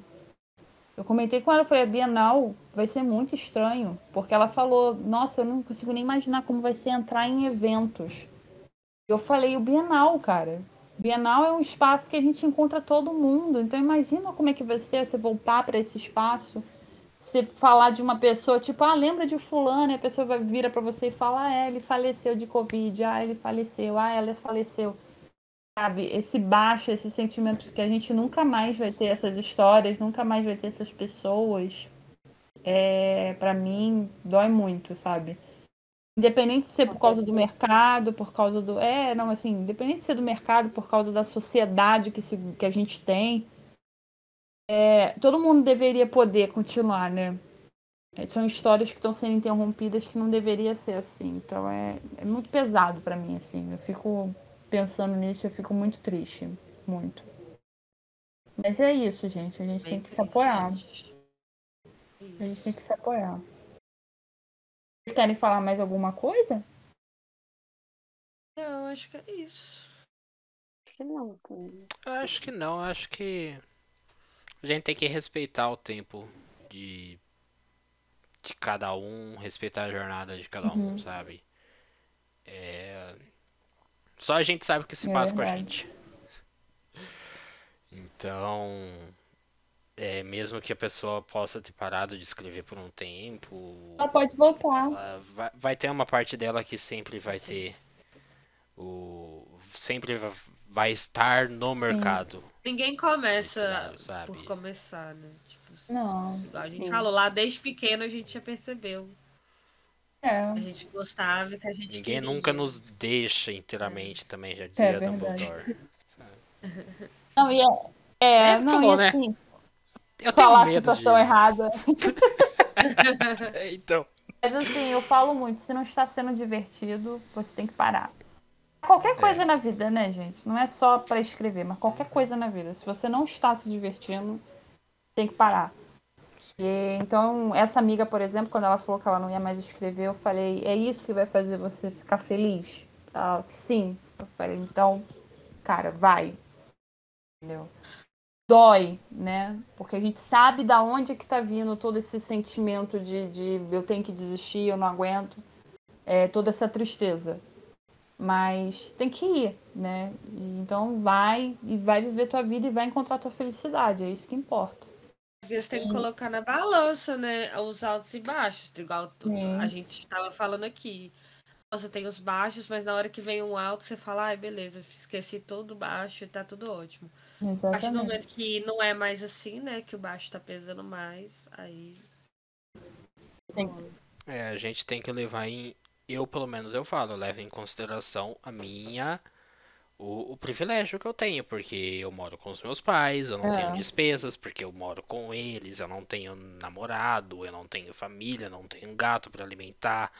S1: Eu comentei com ela, falei, a Bienal vai ser muito estranho, porque ela falou, nossa, eu não consigo nem imaginar como vai ser entrar em eventos. Eu falei, o Bienal, cara. Bienal é um espaço que a gente encontra todo mundo. Então imagina como é que vai ser você voltar para esse espaço você falar de uma pessoa, tipo, ah, lembra de fulano, e a pessoa vai vira para você e fala, ah, é, ele faleceu de Covid, ah, ele faleceu, ah, ela faleceu. Sabe, esse baixo, esse sentimento que a gente nunca mais vai ter essas histórias, nunca mais vai ter essas pessoas, é, para mim, dói muito, sabe? Independente de ser por causa do mercado, por causa do. É, não, assim, independente de ser do mercado, por causa da sociedade que, se, que a gente tem, é, todo mundo deveria poder continuar, né? É, são histórias que estão sendo interrompidas que não deveria ser assim. Então é, é muito pesado para mim, assim. Eu fico pensando nisso, eu fico muito triste. Muito. Mas é isso, gente. A gente Bem tem que triste. se apoiar. A gente tem que se apoiar. Vocês querem falar mais alguma coisa?
S2: Não, acho que é isso.
S3: Acho que não.
S4: Acho que não, acho que a gente tem que respeitar o tempo de, de cada um, respeitar a jornada de cada um, uhum. sabe? É... Só a gente sabe o que se é passa verdade. com a gente. Então, é, mesmo que a pessoa possa ter parado de escrever por um tempo.
S1: Ela pode voltar.
S4: Ela vai, vai, ter uma parte dela que sempre vai Sim. ter. O, sempre vai estar no mercado.
S2: Ninguém começa por começar, né? Tipo,
S1: não.
S2: A gente sim. falou lá desde pequeno, a gente já percebeu.
S1: É.
S2: A gente gostava, que a gente
S4: Ninguém
S2: queria.
S4: nunca nos deixa inteiramente, também já é dizia é Dumbledore.
S1: Não, e é, é, é não, falou, e né? assim,
S4: eu tenho
S1: falar
S4: medo
S1: a situação
S4: de...
S1: errada.
S4: então.
S1: Mas assim, eu falo muito, se não está sendo divertido, você tem que parar. Qualquer coisa é. na vida, né, gente? Não é só para escrever, mas qualquer coisa na vida. Se você não está se divertindo, tem que parar. E, então, essa amiga, por exemplo, quando ela falou que ela não ia mais escrever, eu falei: é isso que vai fazer você ficar feliz? Ela, sim. Eu falei: então, cara, vai. Entendeu? Dói, né? Porque a gente sabe da onde é que tá vindo todo esse sentimento de, de eu tenho que desistir, eu não aguento. É, toda essa tristeza. Mas tem que ir, né? Então vai e vai viver tua vida e vai encontrar tua felicidade. É isso que importa.
S2: Você tem que colocar na balança, né? Os altos e baixos. Igual Sim. a gente estava falando aqui. Você tem os baixos, mas na hora que vem um alto, você fala, ai, beleza, esqueci todo baixo e tá tudo ótimo.
S1: Exatamente. A partir
S2: do momento que não é mais assim, né? Que o baixo tá pesando mais, aí.
S1: Sim.
S4: É, a gente tem que levar em, eu, pelo menos, eu falo, levo em consideração a minha. O, o, privilégio que eu tenho, porque eu moro com os meus pais, eu não é. tenho despesas, porque eu moro com eles, eu não tenho namorado, eu não tenho família, não tenho gato para alimentar.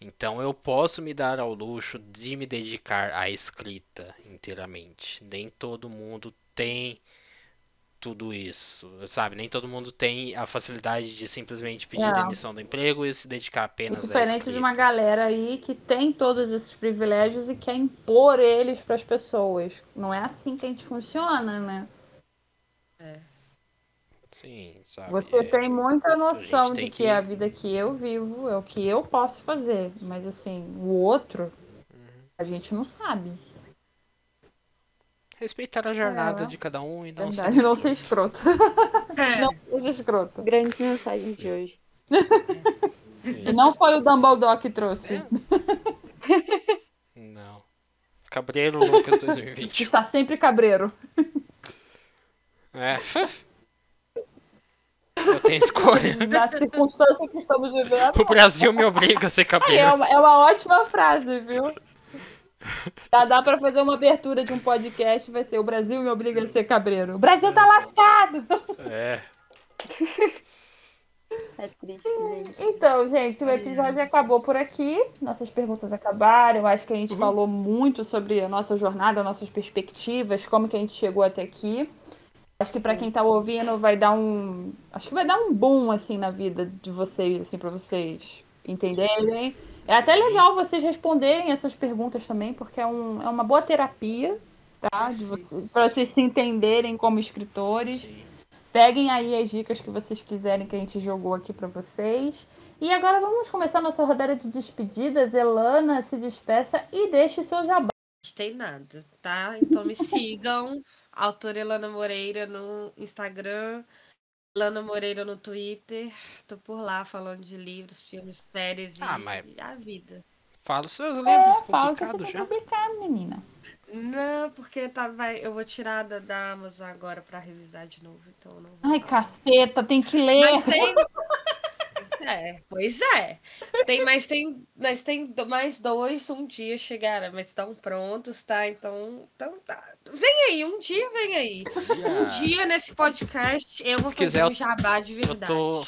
S4: Então eu posso me dar ao luxo de me dedicar à escrita inteiramente. Nem todo mundo tem tudo isso, sabe? Nem todo mundo tem a facilidade de simplesmente pedir é. demissão do emprego e se dedicar apenas
S1: é diferente de uma galera aí que tem todos esses privilégios e quer impor eles para as pessoas. Não é assim que a gente funciona, né?
S2: É.
S4: Sim, sabe?
S1: Você é, tem muita noção de que, que, a vida que eu vivo é o que eu posso fazer, mas assim, o outro uhum. a gente não sabe.
S4: Respeitar a jornada é, de cada um e não
S1: verdade, ser não ser escroto. É. Não seja escroto.
S3: Grande mensagem de hoje.
S1: E não foi o Dumbledore que trouxe. É.
S4: Não. Cabreiro Lucas 2020.
S1: Está sempre cabreiro.
S4: É. Eu tenho escolha.
S1: Na circunstância que estamos vivendo.
S4: O Brasil me obriga a ser cabreiro.
S1: É uma, é uma ótima frase, viu? Dá, dá pra fazer uma abertura de um podcast, vai ser o Brasil me obriga a ser cabreiro. O Brasil tá lascado!
S4: É.
S3: É triste, gente.
S1: Então, gente, o episódio acabou por aqui. Nossas perguntas acabaram. Eu acho que a gente uhum. falou muito sobre a nossa jornada, nossas perspectivas, como que a gente chegou até aqui. Acho que para quem tá ouvindo vai dar um, acho que vai dar um boom assim na vida de vocês, assim para vocês entenderem. É até legal vocês responderem essas perguntas também, porque é, um, é uma boa terapia, tá? Para vocês se entenderem como escritores. Peguem aí as dicas que vocês quiserem que a gente jogou aqui para vocês. E agora vamos começar nossa rodada de despedidas. Elana, se despeça e deixe seu jabá.
S2: Não tem nada, tá? Então me sigam. Autora Elana Moreira no Instagram, Elana Moreira no Twitter. Tô por lá falando de livros, filmes, séries ah, e, mas... a vida.
S4: Fala os seus livros é, publicados
S1: já. publicado, menina.
S2: Não, porque tá, vai, eu vou tirar da, da Amazon agora pra revisar de novo, então não.
S1: Ai, caceta, tem que ler.
S2: Mas tem, é, pois é. Tem, mas tem, mas tem mais dois um dia chegaram, mas estão prontos, tá? Então, então tá. Vem aí, um dia vem aí. Yeah. Um dia nesse podcast eu vou se fazer quiser, um jabá de verdade. Tô...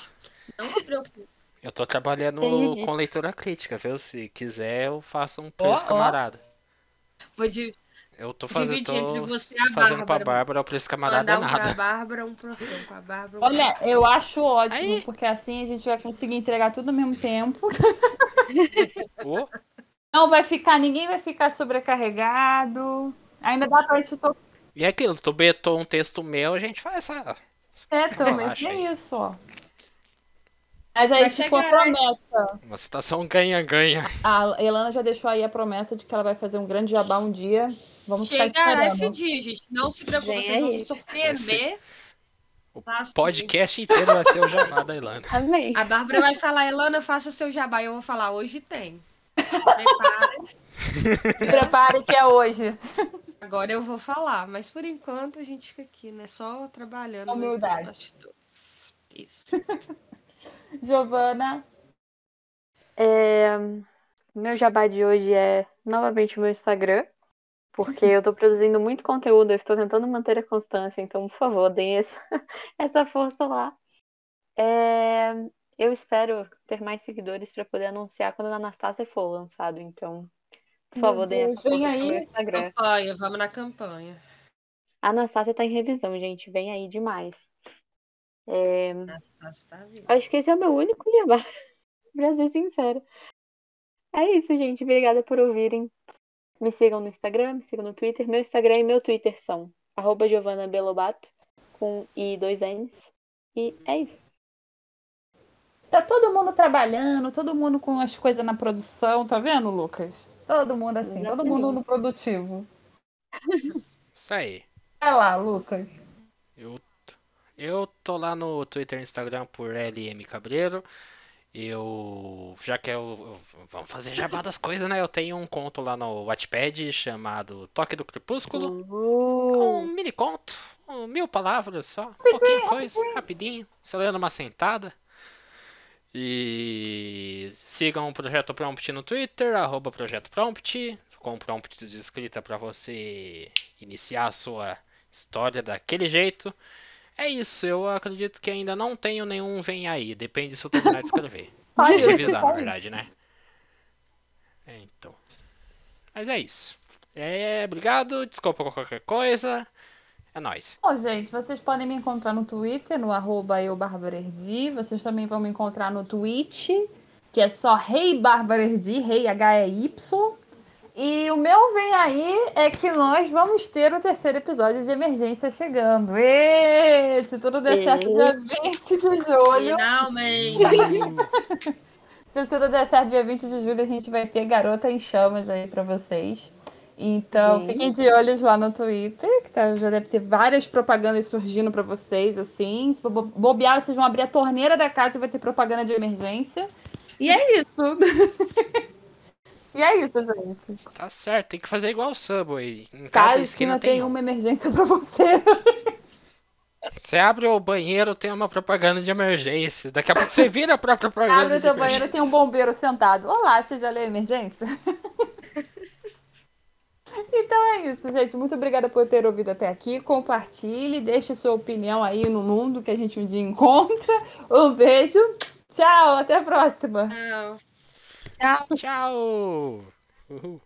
S2: Não se preocupe.
S4: Eu tô trabalhando Entendi. com leitura crítica, viu? Se quiser, eu faço um preço oh, camarada.
S2: Vou de
S4: eu tô fazendo, tô entre você e a fazendo pra Bárbara, pra esse camarada é nada.
S2: Pra Bárbara, um pra pra Bárbara. Um
S1: Olha, eu acho ótimo, Aí. porque assim a gente vai conseguir entregar tudo ao mesmo tempo. Oh. Não vai ficar, ninguém vai ficar sobrecarregado. Ainda dá pra gente tocar.
S4: E aquilo, tu betou um texto meu, a gente faz essa.
S1: É, também é isso, ó. Mas aí, tipo, a promessa.
S4: Uma situação ganha-ganha.
S1: A Elana já deixou aí a promessa de que ela vai fazer um grande jabá um dia. Vamos
S2: Chegará
S1: ficar esperando.
S2: esse dia, gente. Não se preocupe, vocês vão se surpreender.
S4: O podcast inteiro vai ser o jabá da Elana.
S3: Amém.
S2: A Bárbara vai falar, Elana, faça o seu jabá. E eu vou falar, hoje tem. Prepare.
S1: Prepare que é hoje.
S2: Agora eu vou falar, mas por enquanto a gente fica aqui, né? Só trabalhando.
S1: Humildade.
S2: Isso.
S1: Giovana.
S3: É, meu jabá de hoje é novamente o meu Instagram, porque eu estou produzindo muito conteúdo, eu estou tentando manter a constância, então, por favor, deem essa, essa força lá. É, eu espero ter mais seguidores para poder anunciar quando a Anastácia for lançado, então, por favor, deem essa força
S1: aí.
S3: meu Instagram.
S2: Campanha, vamos na campanha.
S3: A Anastácia está em revisão, gente, vem aí demais. É...
S2: Tá
S3: Acho que esse é o meu único jabá, pra ser sincero. É isso, gente. Obrigada por ouvirem. Me sigam no Instagram, me sigam no Twitter. Meu Instagram e meu Twitter são arroba Giovanna Belobato, com I e dois N's. E é isso.
S1: Tá todo mundo trabalhando, todo mundo com as coisas na produção, tá vendo, Lucas? Todo mundo assim, Exatamente. todo mundo no produtivo.
S4: Isso aí.
S1: Vai lá, Lucas.
S4: Eu eu tô lá no Twitter e Instagram por LM Cabreiro. Eu. Já que eu. Vamos fazer jabá das coisas, né? Eu tenho um conto lá no Wattpad chamado Toque do Crepúsculo. Um mini conto. Um, mil palavras só. Um pouquinho coisa, rapidinho. Você lendo uma sentada. E sigam o Projeto Prompt no Twitter, arroba Projeto Prompt, com prompts de escrita para você iniciar a sua história daquele jeito. É isso, eu acredito que ainda não tenho nenhum vem aí. Depende se eu terminar de escrever. Pode revisar, na verdade, né? Mas é isso. É, obrigado, desculpa qualquer coisa. É nóis.
S1: Bom, gente, vocês podem me encontrar no Twitter, no arroba eubarbarerdi. Vocês também vão me encontrar no Twitch, que é só Rei Barbarerdi, Rei H-E-Y. E o meu vem aí é que nós vamos ter o terceiro episódio de emergência chegando. E se tudo der e... certo, dia 20 de julho.
S2: Finalmente!
S1: se tudo der certo, dia 20 de julho, a gente vai ter Garota em Chamas aí para vocês. Então, gente. fiquem de olhos lá no Twitter, que tá, já deve ter várias propagandas surgindo para vocês, assim. Se bobear, vocês vão abrir a torneira da casa e vai ter propaganda de emergência. E é isso. E é isso, gente.
S4: Tá certo, tem que fazer igual o Subway.
S1: Em cada, cada esquina, tem, tem uma emergência pra você.
S4: Você abre o banheiro, tem uma propaganda de emergência. Daqui a pouco você vira a própria propaganda.
S1: Abre o teu banheiro, tem um bombeiro sentado. Olá, você já leu emergência? Então é isso, gente. Muito obrigada por ter ouvido até aqui. Compartilhe, deixe sua opinião aí no mundo que a gente um dia encontra. Um beijo. Tchau, até a próxima.
S2: Tchau.
S4: Tchau. Tchau. Uhul.